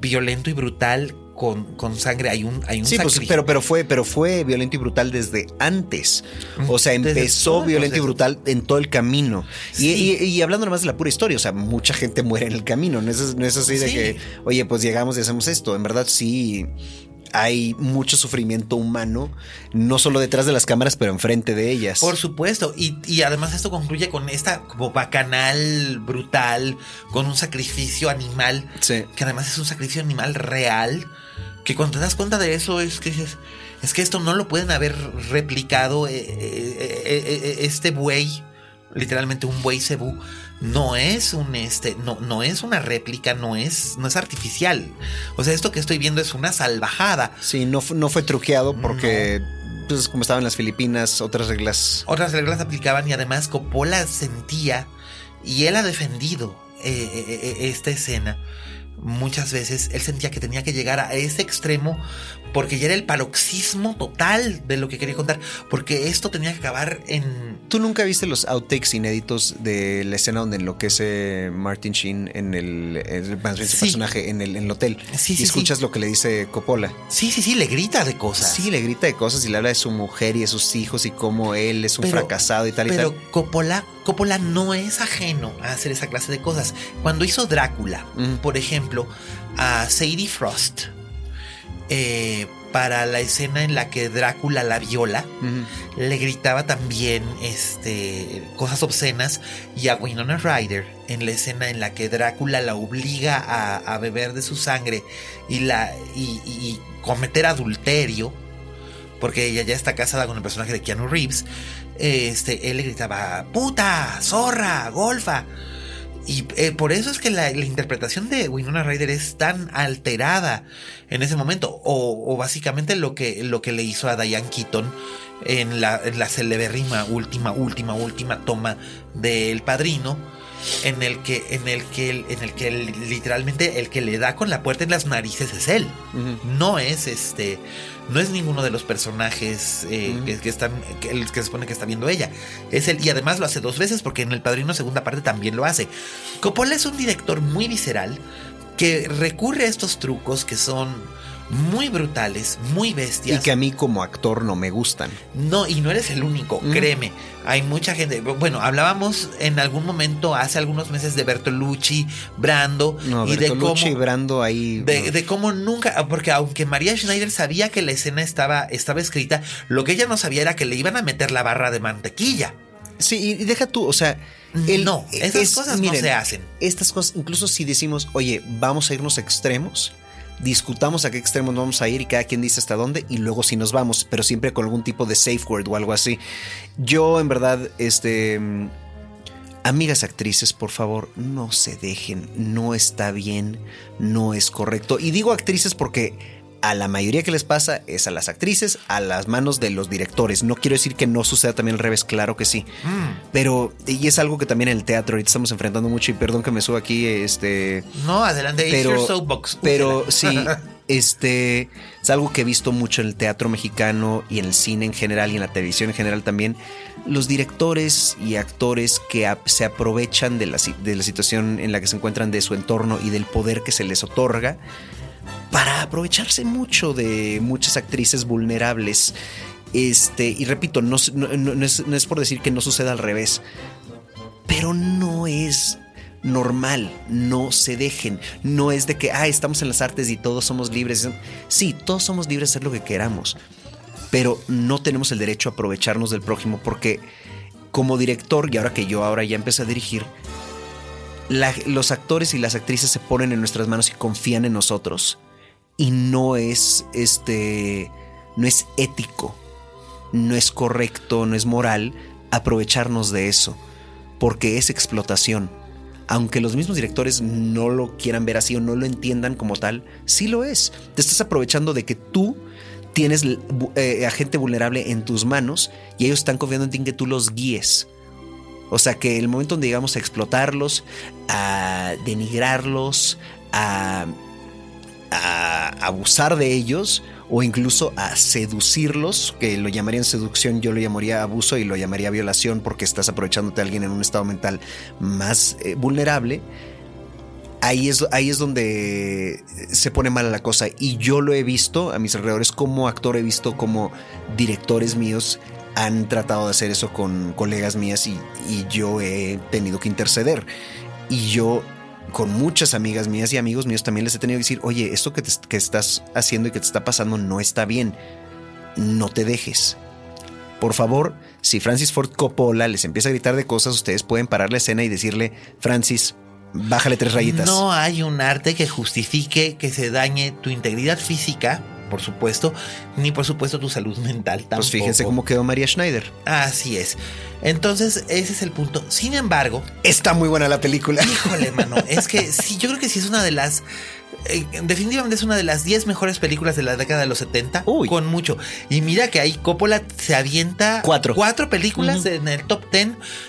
violento y brutal con, con sangre. Hay un, hay un Sí, pues, pero, pero fue, pero fue violento y brutal desde antes. O sea, empezó violento y brutal en todo el camino. Y, Sí. y- y hablando nomás de la pura historia, o sea, mucha gente muere en el camino. No es, no es así de Sí. que, oye, pues llegamos y hacemos esto. En verdad, sí hay mucho sufrimiento humano, no solo detrás de las cámaras, pero enfrente de ellas. Por supuesto, y, y además esto concluye con esta como bacanal brutal, con un sacrificio animal, Sí. que además es un sacrificio animal real, que cuando te das cuenta de eso es que dices, es que esto no lo pueden haber replicado, eh, eh, eh, este buey, literalmente un buey cebú, no es un este, no, no es una réplica, no es, no es artificial. O sea, esto que estoy viendo es una salvajada. Sí, no, no fue truqueado porque, pues, como estaban en las Filipinas, otras reglas. Otras reglas aplicaban y además Coppola sentía y él ha defendido eh, eh, eh, esta escena muchas veces. Él sentía que tenía que llegar a ese extremo porque ya era el paroxismo total de lo que quería contar. Porque esto tenía que acabar en. ¿Tú nunca viste los outtakes inéditos de la escena donde enloquece Martin Sheen en el, el- más bien su Sí. personaje en el, en el hotel? Sí, y sí, escuchas sí. lo que le dice Coppola. Sí, sí, sí, le grita de cosas. Sí, le grita de cosas y le habla de su mujer y de sus hijos y cómo él es un Pero- fracasado y tal y Pero tal. Coppola, Coppola no es ajeno a hacer esa clase de cosas. Cuando hizo Drácula, por ejemplo, a Sadie Frost, eh, para la escena en la que Drácula la viola, le gritaba también este, cosas obscenas y a Winona Ryder en la escena en la que Drácula la obliga a, a beber de su sangre y, la, y, y cometer adulterio, porque ella ya está casada con el personaje de Keanu Reeves, este, él le gritaba, puta, zorra, golfa. Y eh, por eso es que la, la, interpretación de Winona Ryder es tan alterada en ese momento. O, o básicamente lo que, lo que le hizo a Diane Keaton en la, en la celeberrima última, última, última toma del padrino. En el que, en el que, en el que literalmente el que le da con la puerta en las narices es él. Uh -huh. No es este no es ninguno de los personajes eh, mm. que, que, están que, el que se supone que está viendo ella. Es él y además lo hace dos veces porque en El Padrino segunda parte también lo hace. Coppola es un director muy visceral que recurre a estos trucos que son muy brutales, muy bestias. Y que a mí como actor no me gustan. No, y no eres el único, mm. créeme. Hay mucha gente. Bueno, hablábamos en algún momento, hace algunos meses, de Bertolucci, Brando. No, y Bertolucci de y Brando ahí. De, de, cómo nunca. Porque aunque María Schneider sabía que la escena estaba, estaba escrita, lo que ella no sabía era que le iban a meter la barra de mantequilla. Sí, y deja tú, o sea. El, no, esas es, cosas miren, no se hacen. Estas cosas, incluso si decimos, oye, vamos a irnos extremos discutamos a qué extremos vamos a ir y cada quien dice hasta dónde y luego si nos vamos, pero siempre con algún tipo de safe word o algo así. Yo en verdad, este... Amigas actrices, por favor, no se dejen, no está bien, no es correcto. Y digo actrices porque a la mayoría que les pasa es a las actrices, a las manos de los directores. No quiero decir que no suceda también al revés, claro que sí. Mm. Pero, y es algo que también en el teatro ahorita estamos enfrentando mucho, y perdón que me suba aquí, este. No, adelante, pero, soapbox. Pero sí, este. Es algo que he visto mucho en el teatro mexicano y en el cine en general y en la televisión en general también. Los directores y actores que a, se aprovechan de la, de la situación en la que se encuentran, de su entorno y del poder que se les otorga para aprovecharse mucho de muchas actrices vulnerables. Este, y repito, no, es, por decir que no suceda al revés, pero no es normal, no se dejen, no es de que, ah, estamos en las artes y todos somos libres. Sí, todos somos libres de hacer lo que queramos, pero no tenemos el derecho a aprovecharnos del prójimo porque como director, y ahora que yo ahora ya empecé a dirigir, los actores y las actrices se ponen en nuestras manos y confían en nosotros y no es este no es ético, no es correcto, no es moral aprovecharnos de eso, porque es explotación. Aunque los mismos directores no lo quieran ver así o no lo entiendan como tal, sí lo es. Te estás aprovechando de que tú tienes eh, a gente vulnerable en tus manos y ellos están confiando en ti en que tú los guíes. O sea que el momento donde llegamos a explotarlos, a denigrarlos, a a abusar de ellos o incluso a seducirlos, que lo llamarían seducción, yo lo llamaría abuso y lo llamaría violación porque estás aprovechándote a alguien en un estado mental más eh, vulnerable. Ahí es, ahí es donde se pone mala la cosa. Y yo lo he visto a mis alrededores como actor, he visto como directores míos han tratado de hacer eso con colegas mías y, y yo he tenido que interceder. Y yo con muchas amigas mías y amigos míos también les he tenido que decir, oye, esto que, te, que estás haciendo y que te está pasando no está bien. No te dejes. Por favor, si Francis Ford Coppola les empieza a gritar de cosas, ustedes pueden parar la escena y decirle, Francis, bájale tres rayitas. No hay un arte que justifique que se dañe tu integridad física, por supuesto, ni por supuesto tu salud mental tampoco. Pues fíjense cómo quedó María Schneider. Así es. Entonces, ese es el punto. Sin embargo, está muy buena la película. Híjole, mano, es que sí, yo creo que sí es una de las eh, definitivamente es una de las 10 mejores películas de la década de los 70. Uy. Con mucho. Y mira que ahí Coppola se avienta cuatro, cuatro películas uh -huh. en el top 10.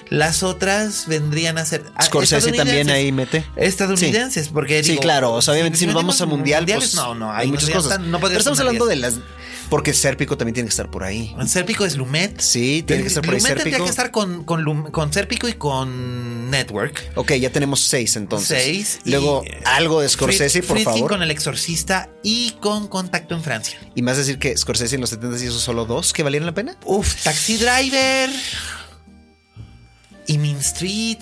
Las otras vendrían a ser. Scorsese también ahí mete. Estadounidenses, sí. porque. Sí, digo, claro. O sea, obviamente, si nos vamos a mundial, mundiales, pues, no, no, hay muchas cosas. No Pero estamos hablando de las. Porque Sérpico también tiene que estar por ahí. Sérpico es Lumet. Sí, tiene que estar por ahí. Lumet tendría que estar con, con, Lum, con Sérpico y con Network. Ok, ya tenemos seis entonces. Seis. Luego algo de Scorsese, Frid por favor. con El Exorcista y con Contacto en Francia. Y más decir que Scorsese en los 70 hizo solo dos que valieron la pena. Uf, Taxi Driver. Y Mean Street.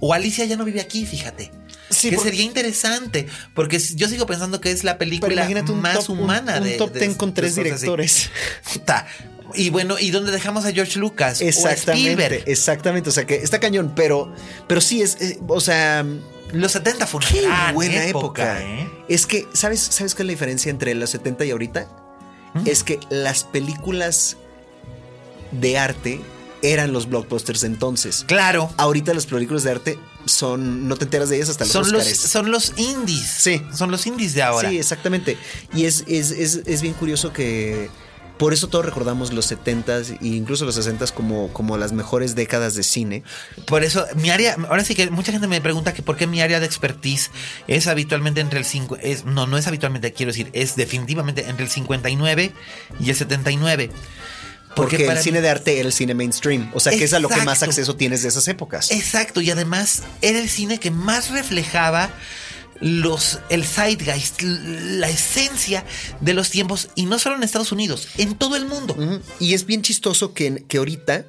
O Alicia ya no vive aquí, fíjate. Sí, que porque- sería interesante, porque yo sigo pensando que es la película más top, un- humana un, de top 10 con tres directores. Puta. Y bueno, ¿y dónde dejamos a George Lucas? Exactamente, exactamente. O sea que está cañón, pero, pero sí es, eh, o sea, Los 70 fue una qué gran buena época. ¿eh? Es que, ¿sabes, ¿sabes qué es la diferencia entre los 70 y ahorita? Es que las películas de arte eran los blockbusters entonces. Claro. Ahorita las películas de arte son, no te enteras de ellas hasta los Son los, son los indies. Sí. Son los indies de ahora. Sí, exactamente. Y es, es, es, es bien curioso que por eso todos recordamos los 70s e incluso los 60s como, como las mejores décadas de cine. Por eso, mi área, ahora sí que mucha gente me pregunta que por qué mi área de expertise es habitualmente entre el 5, es, no, no es habitualmente, quiero decir, es definitivamente entre el 59 y el 79. Porque, el cine de arte era el cine mainstream. O sea, que es a lo que más acceso tienes de esas épocas. Exacto, y además era el cine que más reflejaba los el zeitgeist, la esencia de los tiempos y no solo en Estados Unidos, en todo el mundo. Y es bien chistoso que, que ahorita,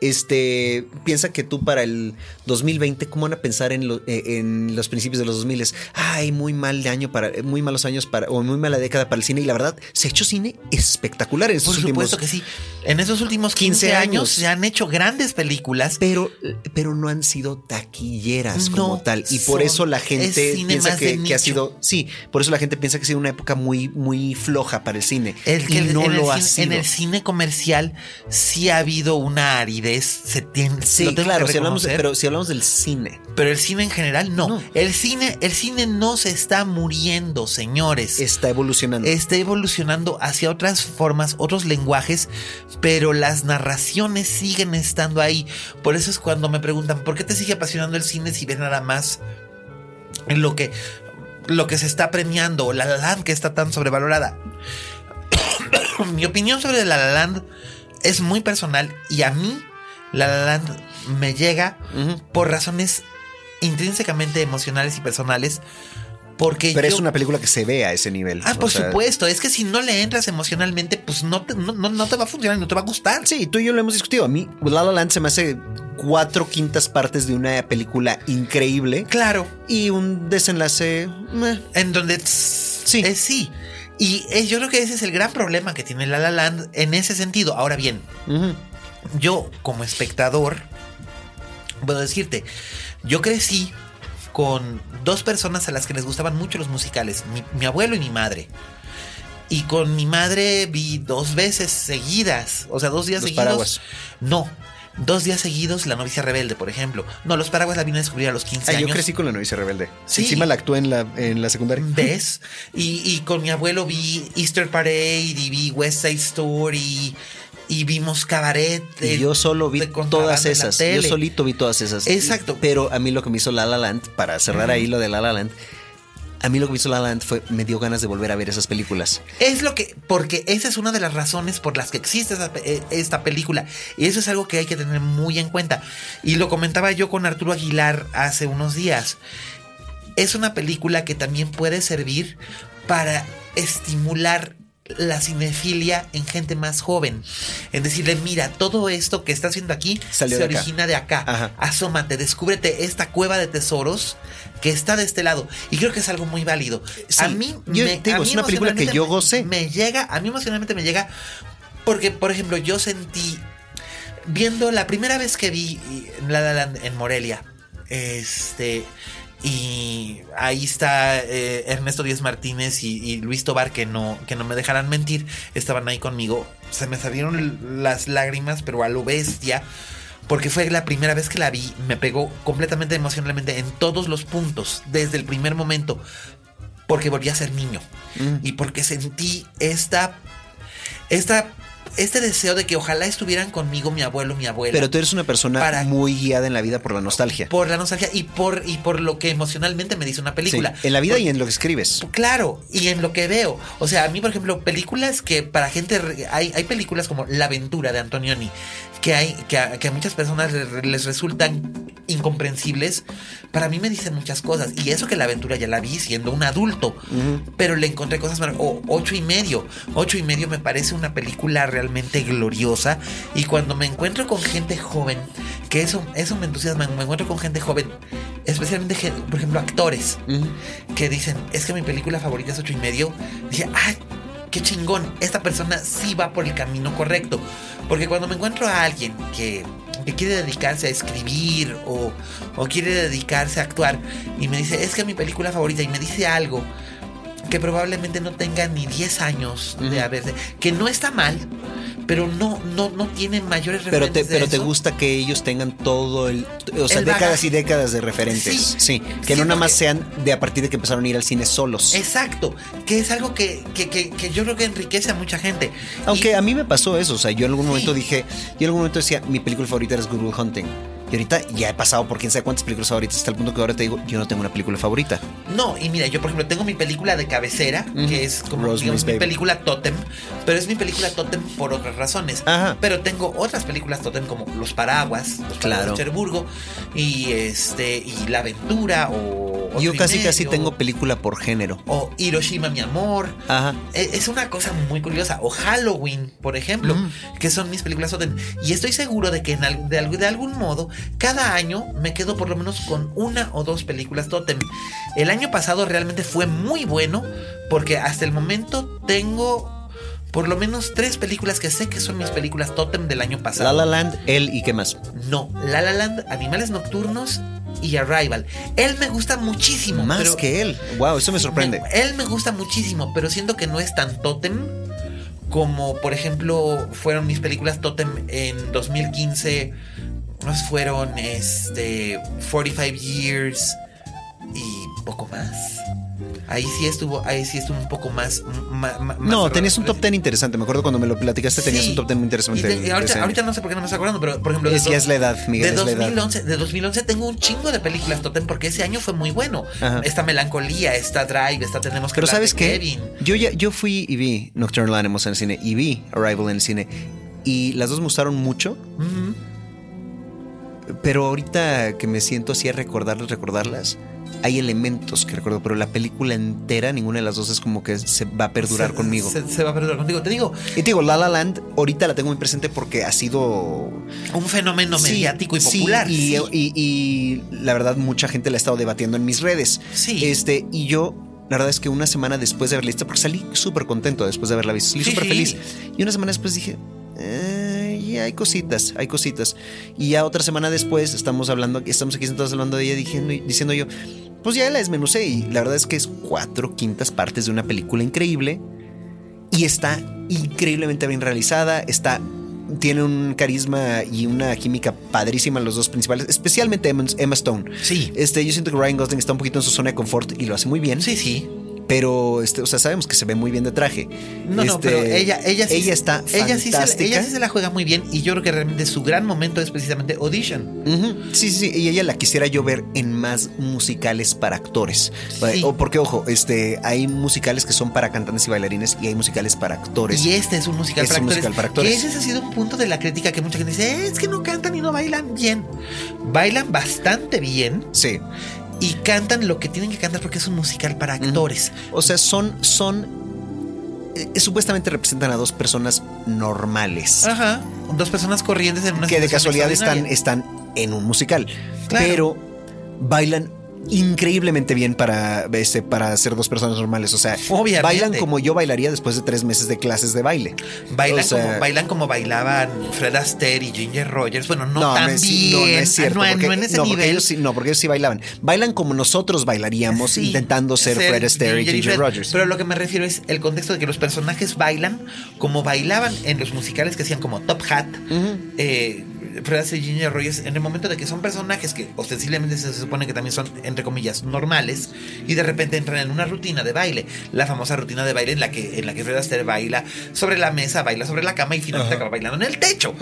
este, piensa que tú para el 2020, ¿cómo van a pensar en, lo- eh, en los principios de los 2000? Ay, muy mal de año para, muy malos años para, o muy mala década para el cine. Y la verdad, se ha hecho cine espectacular en estos Por últimos supuesto que sí. En esos últimos 15, 15 años años. se han hecho grandes películas. Pero, pero no han sido taquilleras No, como tal. Y por eso la gente piensa que, que ha sido. Sí, por eso la gente piensa que ha sido una época muy, muy floja para el cine. El que y el- no el lo ha cine, sido. en el cine comercial sí ha habido una aridez. Se tiene, Sí, lo tengo claro, que si hablamos, pero si hablamos del cine, Pero el cine en general no. No. El cine, el cine no se está muriendo, señores. está evolucionando. Está evolucionando hacia otras formas, otros lenguajes, pero las narraciones siguen estando ahí. Por eso es cuando me preguntan, ¿por qué te sigue apasionando el cine si ves nada más en lo que, lo que se está premiando La La Land que está tan sobrevalorada? Mi opinión sobre La La Land es muy personal y a mí La La Land me llega por razones intrínsecamente emocionales y personales. Porque Pero yo- es una película que se ve a ese nivel. Ah, por sea, supuesto. Es que si no le entras emocionalmente, pues no te, no, no- no te va a funcionar, no te va a gustar. Sí, tú y yo lo hemos discutido. A mí, La La Land se me hace cuatro quintas partes de una película increíble Claro. y un desenlace. meh. En donde sí. Sí. sí. Y eh, yo creo que ese es el gran problema que tiene La La Land en ese sentido. Ahora bien. Yo como espectador, puedo decirte, yo crecí con dos personas a las que les gustaban mucho los musicales, mi, mi abuelo y mi madre. Y con mi madre vi dos veces seguidas, o sea, dos días Los seguidos. Paraguas. No, dos días seguidos La novicia rebelde, por ejemplo. No, Los Paraguas la vine a descubrir a los 15 Ah, años. yo crecí con La novicia rebelde. Sí. Encima la actué en la, en la secundaria. ¿Ves? Y, y con mi abuelo vi Easter Parade y vi West Side Story y vimos Cabaret. Y yo solo vi todas esas. Yo solito vi todas esas. Exacto. Pero a mí lo que me hizo La La Land, para cerrar ahí lo de La La Land, a mí lo que me hizo La La Land fue, me dio ganas de volver a ver esas películas. Es lo que, porque esa es una de las razones por las que existe esa eh, esta película. Y eso es algo que hay que tener muy en cuenta. Y lo comentaba yo con Arturo Aguilar hace unos días. Es una película que también puede servir para estimular la cinefilia en gente más joven. En decirle, mira, todo esto que está haciendo aquí Salió se de acá. origina de acá. Ajá. Asómate, descúbrete esta cueva de tesoros que está de este lado. Y creo que es algo muy válido. Sí, a mí, yo me- digo, a mí es una película que yo me- gocé. Me llega, a mí emocionalmente me llega porque, por ejemplo, yo sentí viendo la primera vez que vi La La Land en Morelia, este y ahí está eh, Ernesto Díaz Martínez y, y Luis Tobar que no que no me dejarán mentir, estaban ahí conmigo. Se me salieron las lágrimas, pero a lo bestia. Porque fue la primera vez que la vi, me pegó completamente emocionalmente en todos los puntos, desde el primer momento, porque volví a ser niño y porque sentí esta, esta, este deseo de que ojalá estuvieran conmigo mi abuelo, mi abuela. Pero tú eres una persona Para- muy guiada en la vida por la nostalgia. por la nostalgia y por, y por lo que emocionalmente me dice una película. Sí, en la vida Por- y en lo que escribes. Claro, y en lo que veo. O sea, a mí, por ejemplo, películas que para gente. Hay, hay películas como La aventura de Antonioni, que, hay, que, a, que a muchas personas le- les resultan incomprensibles. Para mí me dicen muchas cosas. Y eso que La aventura ya la vi siendo un adulto. Pero le encontré cosas. O ocho y medio. Ocho y medio me parece una película realmente gloriosa. Y cuando me encuentro con gente joven, que eso, eso me entusiasma, me encuentro con gente joven, especialmente, por ejemplo, actores, que dicen, es que mi película favorita es ocho y medio. Dije, ¡ay! Qué chingón, esta persona sí va por el camino correcto. Porque cuando me encuentro a alguien que, que quiere dedicarse a escribir o, o quiere dedicarse a actuar y me dice, es que mi película favorita y me dice algo que probablemente no tenga ni 10 años de haberse, que no está mal, pero no, no, no tiene mayores Pero te, pero te gusta que ellos tengan todo el. O sea, El décadas y décadas de referentes. Sí. Sí. Que Sí, no nada más sean de a partir de que empezaron a ir al cine solos. Exacto, que es algo que, que, que, que yo creo que enriquece a mucha gente. Aunque Y- a mí me pasó eso. O sea, yo en algún Sí. momento dije. Yo en algún momento decía, mi película favorita Good Will Hunting. Y ahorita ya he pasado por quién sabe cuántas películas favoritas hasta el punto que ahora te digo, yo no tengo una película favorita. No, y mira, yo por ejemplo tengo mi película de cabecera, que es como digamos, mi película Totem, pero es mi película Totem por otras razones. Ajá. Pero tengo otras películas Totem como Los Paraguas, Los Paraguas Claro. de Cherburgo, y este, y La Aventura, o yo casi casi tengo película por género. O Hiroshima, mi amor. Ajá. E- Es una cosa muy curiosa. O Halloween, por ejemplo, Mm. que son mis películas Totem. Y estoy seguro de que en al- de, de algún modo, cada año me quedo por lo menos con una o dos películas Totem. El año pasado realmente fue muy bueno porque hasta el momento tengo por lo menos tres películas que sé que son mis películas Totem del año pasado. La Land, él y qué más. No, La La Land, Animales Nocturnos y Arrival. Él me gusta muchísimo. Más pero- que él. Wow, eso me sorprende. me- él me gusta muchísimo, pero siento que no es tan tótem como, por ejemplo, fueron mis películas tótem en 2015. Nos fueron este 45 Years y poco más. Ahí sí estuvo, ahí sí estuvo un poco más. No, tenías un top. 10 interesante. Me acuerdo cuando me lo platicaste, tenías Sí. un top 10 muy interesante. Y te- y de ese ahorita, ahorita no sé por qué no me estoy acordando, pero por ejemplo. Es dos- es la edad, Miguel, De es la edad. 2011, de 2011 tengo un chingo de películas Totem porque ese año fue muy bueno. Ajá. Esta melancolía, esta drive, esta tenemos que Pero sabes de qué? Kevin. Yo ya, yo fui y vi Nocturnal Animals en el cine y vi Arrival en el cine. Y las dos me gustaron mucho. Pero ahorita que me siento así a recordarlas, recordarlas, hay elementos que recuerdo, pero la película entera, ninguna de las dos es como que se va a perdurar Se- conmigo. Se, se va a perdurar contigo. Te digo, Y te digo, La La Land ahorita la tengo muy presente porque ha sido un fenómeno Sí, mediático y popular. y, sí. y- y la verdad, mucha gente la ha estado debatiendo en mis redes. Sí. Este, y yo, la verdad es que una semana después de haberla visto, porque salí súper contento después de haberla visto, salí Sí, súper sí. feliz. Y una semana después dije, "Eh, hay cositas, hay cositas. Y ya otra semana después estamos hablando, estamos aquí sentados hablando de ella, diciendo, diciendo yo, pues ya la desmenucé. Y la verdad es que es cuatro quintas partes de una película increíble. Y está increíblemente bien realizada. Está. Tiene un carisma y una química padrísima los dos principales, especialmente Emma, Emma Stone. Sí. Este, yo siento que Ryan Gosling está un poquito en su zona de confort y lo hace muy bien. Sí, sí. Pero, este, o sea, sabemos que se ve muy bien de traje. No, no, Este, pero ella, ella sí. ella está ella sí, se, ella sí se la juega muy bien. Y yo creo que realmente su gran momento es precisamente Audition. Ujú, Sí, sí, sí. Y ella la quisiera yo ver en más musicales para actores. Sí. O porque, ojo, este, hay musicales que son para cantantes y bailarines y hay musicales para actores. Y este es un musical, Es para, un actores, musical para actores. Que ese ha sido un punto de la crítica que mucha gente dice: "Eh, es que no cantan y no bailan bien. Bailan bastante bien Sí. Y cantan lo que tienen que cantar porque es un musical para actores. O sea, son, son. eh, supuestamente representan a dos personas normales. Ajá. Dos personas corrientes en una que de casualidad están, están en un musical. Claro. Pero bailan increíblemente bien para, este, para ser dos personas normales. O sea, Obviamente. bailan como yo bailaría después de tres meses de clases de baile. Bailan, O sea, como, bailan como bailaban Fred Astaire y Ginger Rogers. Bueno, no, No, tan no es, bien. no, no es cierto. No, porque, en ese porque nivel. ellos sí, no, porque ellos sí bailaban. Bailan como nosotros bailaríamos Sí, intentando ser, Fred Astaire y Ginger. Rogers. Pero lo que me refiero es el contexto de que los personajes bailan como bailaban en los musicales que hacían como Top Hat. eh, Fred Astaire y Ginger Rogers, en el momento de que son personajes que ostensiblemente se supone que también son, entre comillas, normales, y de repente entran en una rutina de baile. La famosa rutina de baile en la que, en la que Fred Astaire baila sobre la mesa, baila sobre la cama y finalmente acaba bailando en el techo.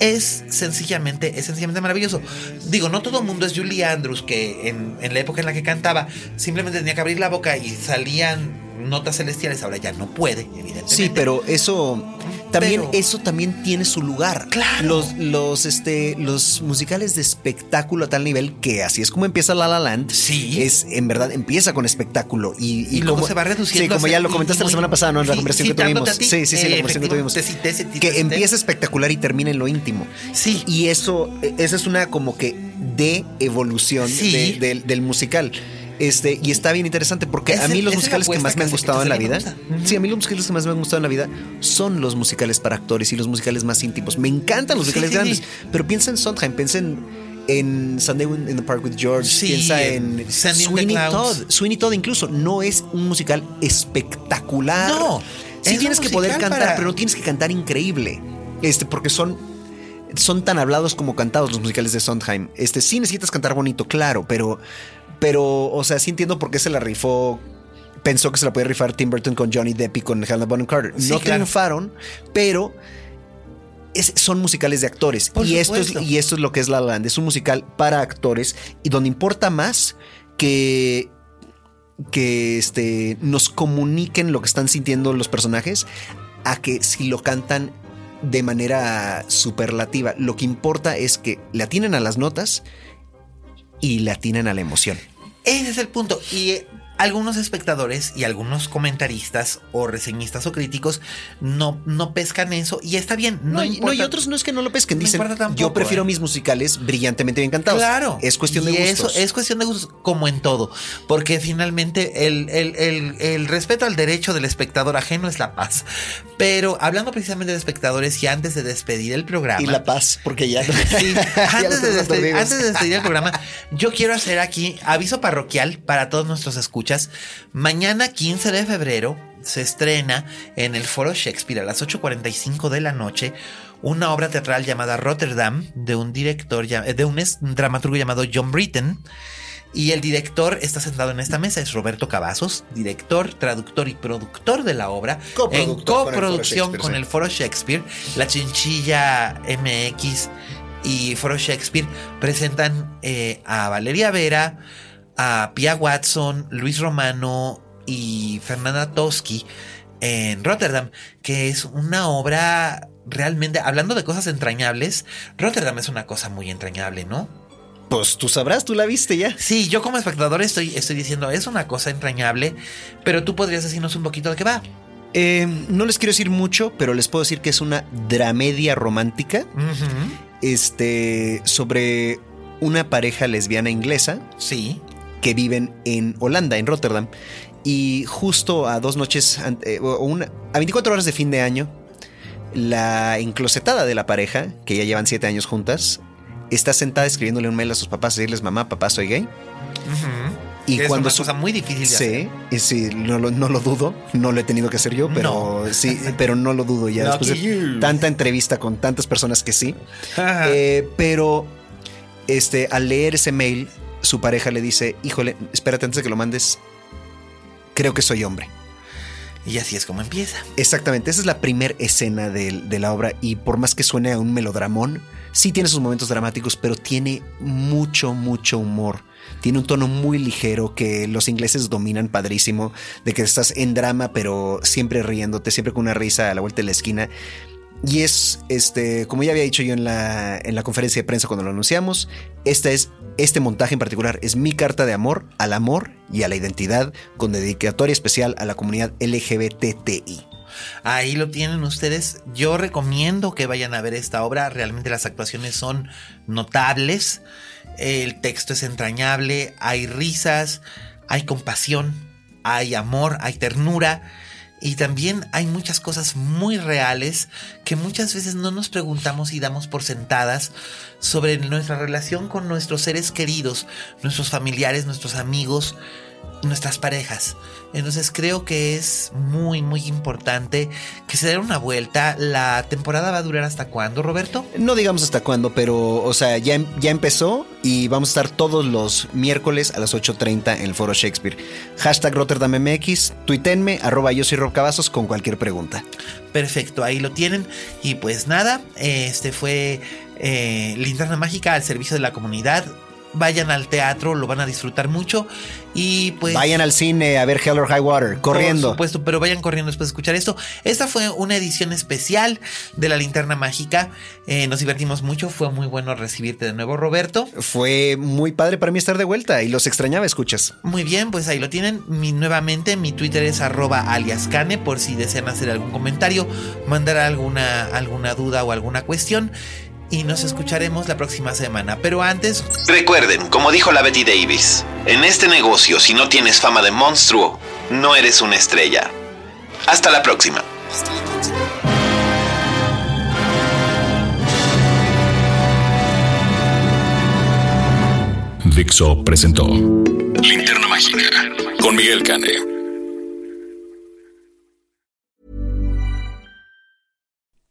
es sencillamente, es sencillamente maravilloso. Digo, no todo el mundo es Julie Andrews, que en, en la época en la que cantaba, simplemente tenía que abrir la boca y salían notas celestiales, ahora ya no puede, evidentemente. Sí, pero eso también Pero- eso también tiene su lugar. Claro. Los los este los musicales de espectáculo a tal nivel que así es como empieza La La Land. Sí. Es en verdad empieza con espectáculo y, Y luego como- se va reduciendo Sí, como ya lo comentaste la semana pasada, ¿no? En la sí, conversación que tuvimos. ti. Sí, sí, sí, la Eh, conversación que tuvimos. te te que empieza espectacular y termina en lo íntimo. Sí. Y eso, esa es una como que de evolución de- del, del musical. Este, y está bien interesante porque a mí los musicales que más me han gustado en la vida, sí, a mí los musicales que más me han gustado en la vida son los musicales para actores y los musicales más íntimos. Me encantan los musicales grandes, pero piensa en Sondheim, piensa en, en Sunday in the Park with George, Sí, piensa en Sweeney. Todd. Sweeney Todd incluso no es un musical espectacular. No, sí es tienes que poder cantar, para- pero no tienes que cantar increíble. Este, porque son son tan hablados como cantados los musicales de Sondheim. Este, sí necesitas cantar bonito, claro, pero, pero, o sea, sí entiendo por qué se la rifó. Pensó que se la podía rifar Tim Burton con Johnny Depp y con Helena Bonham Carter. Sí, no claro. triunfaron, pero es- son musicales de actores. Por y esto, es, y esto es lo que es La La Land. Es un musical para actores y donde importa más que que este, nos comuniquen lo que están sintiendo los personajes a que si lo cantan de manera superlativa. Lo que importa es que le atinen a las notas y le atinen a la emoción. Ese es el punto. Y eh, algunos espectadores y algunos comentaristas o reseñistas o críticos no, no pescan eso y está bien. No, No, y- no, importa. y otros no es que no lo pesquen. Dicen, tampoco, yo prefiero ¿eh? mis musicales brillantemente bien cantados. Claro. Es cuestión de y gustos. Eso es cuestión de gustos, como en todo. Porque finalmente el, el- el- el respeto al derecho del espectador ajeno es la paz. Pero hablando precisamente de espectadores y antes de despedir el programa. y la paz, porque ya. Sí, antes, de despedir, antes de despedir el programa, yo quiero hacer aquí aviso parroquial para todos nuestros escuchas. Mañana 15 de febrero se estrena en el Foro Shakespeare a las 8.45 de la noche una obra teatral llamada Rotterdam de un director, ya- de un dramaturgo llamado John Britton. Y el director está sentado en esta mesa, es Roberto Cavazos, director, traductor y productor de la obra, en coproducción con el Foro Shakespeare, La Chinchilla MX y Foro Shakespeare presentan eh, a Valeria Vera, a Pia Watson, Luis Romano y Fernanda Toski en Rotterdam, que es una obra realmente, hablando de cosas entrañables, Rotterdam es una cosa muy entrañable, ¿no? Pues tú sabrás, tú la viste ya. Sí, yo como espectador estoy, estoy diciendo, es una cosa entrañable, pero tú podrías decirnos un poquito de qué va. Eh, no les quiero decir mucho, pero les puedo decir que es una dramedia romántica. Este. sobre una pareja lesbiana inglesa Sí. Que viven en Holanda, en Rotterdam. Y justo a dos noches, eh, o una, a 24 horas de fin de año, la enclosetada de la pareja, que ya llevan 7 años juntas, está sentada escribiéndole un mail a sus papás, decirles, mamá, papá, soy gay. Ujú. Y es cuando una cosa muy difícil de hacer. Sí, sí, no lo, no lo dudo, no lo he tenido que hacer yo, pero sí, pero no lo dudo ya después de tanta entrevista con tantas personas que sí. Eh, pero este, al leer ese mail, su pareja le dice, híjole, espérate antes de que lo mandes, creo que soy hombre. Y así es como empieza. Exactamente, esa es la primera escena del- de, la obra y por más que suene a un melodramón, sí tiene sus momentos dramáticos, pero tiene mucho, mucho humor. Tiene un tono muy ligero que los ingleses dominan padrísimo, de que estás en drama, pero siempre riéndote, siempre con una risa a la vuelta de la esquina. Y es, este, como ya había dicho yo en la, en la conferencia de prensa cuando lo anunciamos, esta es, este montaje en particular es mi carta de amor al amor y a la identidad, con dedicatoria especial a la comunidad LGBTI. Ahí lo tienen ustedes. Yo recomiendo que vayan a ver esta obra. Realmente las actuaciones son notables. El texto es entrañable. Hay risas, hay compasión, hay amor, hay ternura. Y también hay muchas cosas muy reales que muchas veces no nos preguntamos y damos por sentadas sobre nuestra relación con nuestros seres queridos, nuestros familiares, nuestros amigos, nuestras parejas. Entonces creo que es muy, muy importante que se den una vuelta. La temporada va a durar hasta cuándo, Roberto? No digamos hasta cuándo, pero, o sea, ya, em- ya empezó y vamos a estar todos los miércoles a las 8.30 en el Foro Shakespeare. Hashtag RotterdamMX, tuitenme, arroba yo soy Rob Cavazos con cualquier pregunta. Perfecto, ahí lo tienen. Y pues nada, este fue eh, Linterna Mágica al servicio de la comunidad. Vayan al teatro, lo van a disfrutar mucho. Y pues. Vayan al cine a ver Hell or High Water, corriendo. Por supuesto, pero vayan corriendo después de escuchar esto. Esta fue una edición especial de la linterna mágica. Eh, nos divertimos mucho. Fue muy bueno recibirte de nuevo, Roberto. Fue muy padre para mí estar de vuelta y los extrañaba, escuchas. Muy bien, pues ahí lo tienen. Mi, nuevamente, mi Twitter es arroba aliascane por si desean hacer algún comentario, mandar alguna, alguna duda o alguna cuestión y nos escucharemos la próxima semana. Pero antes... Recuerden, como dijo la Betty Davis, en este negocio si no tienes fama de monstruo, no eres una estrella. Hasta la próxima. Dixo presentó Linterna Mágica con Miguel Cane.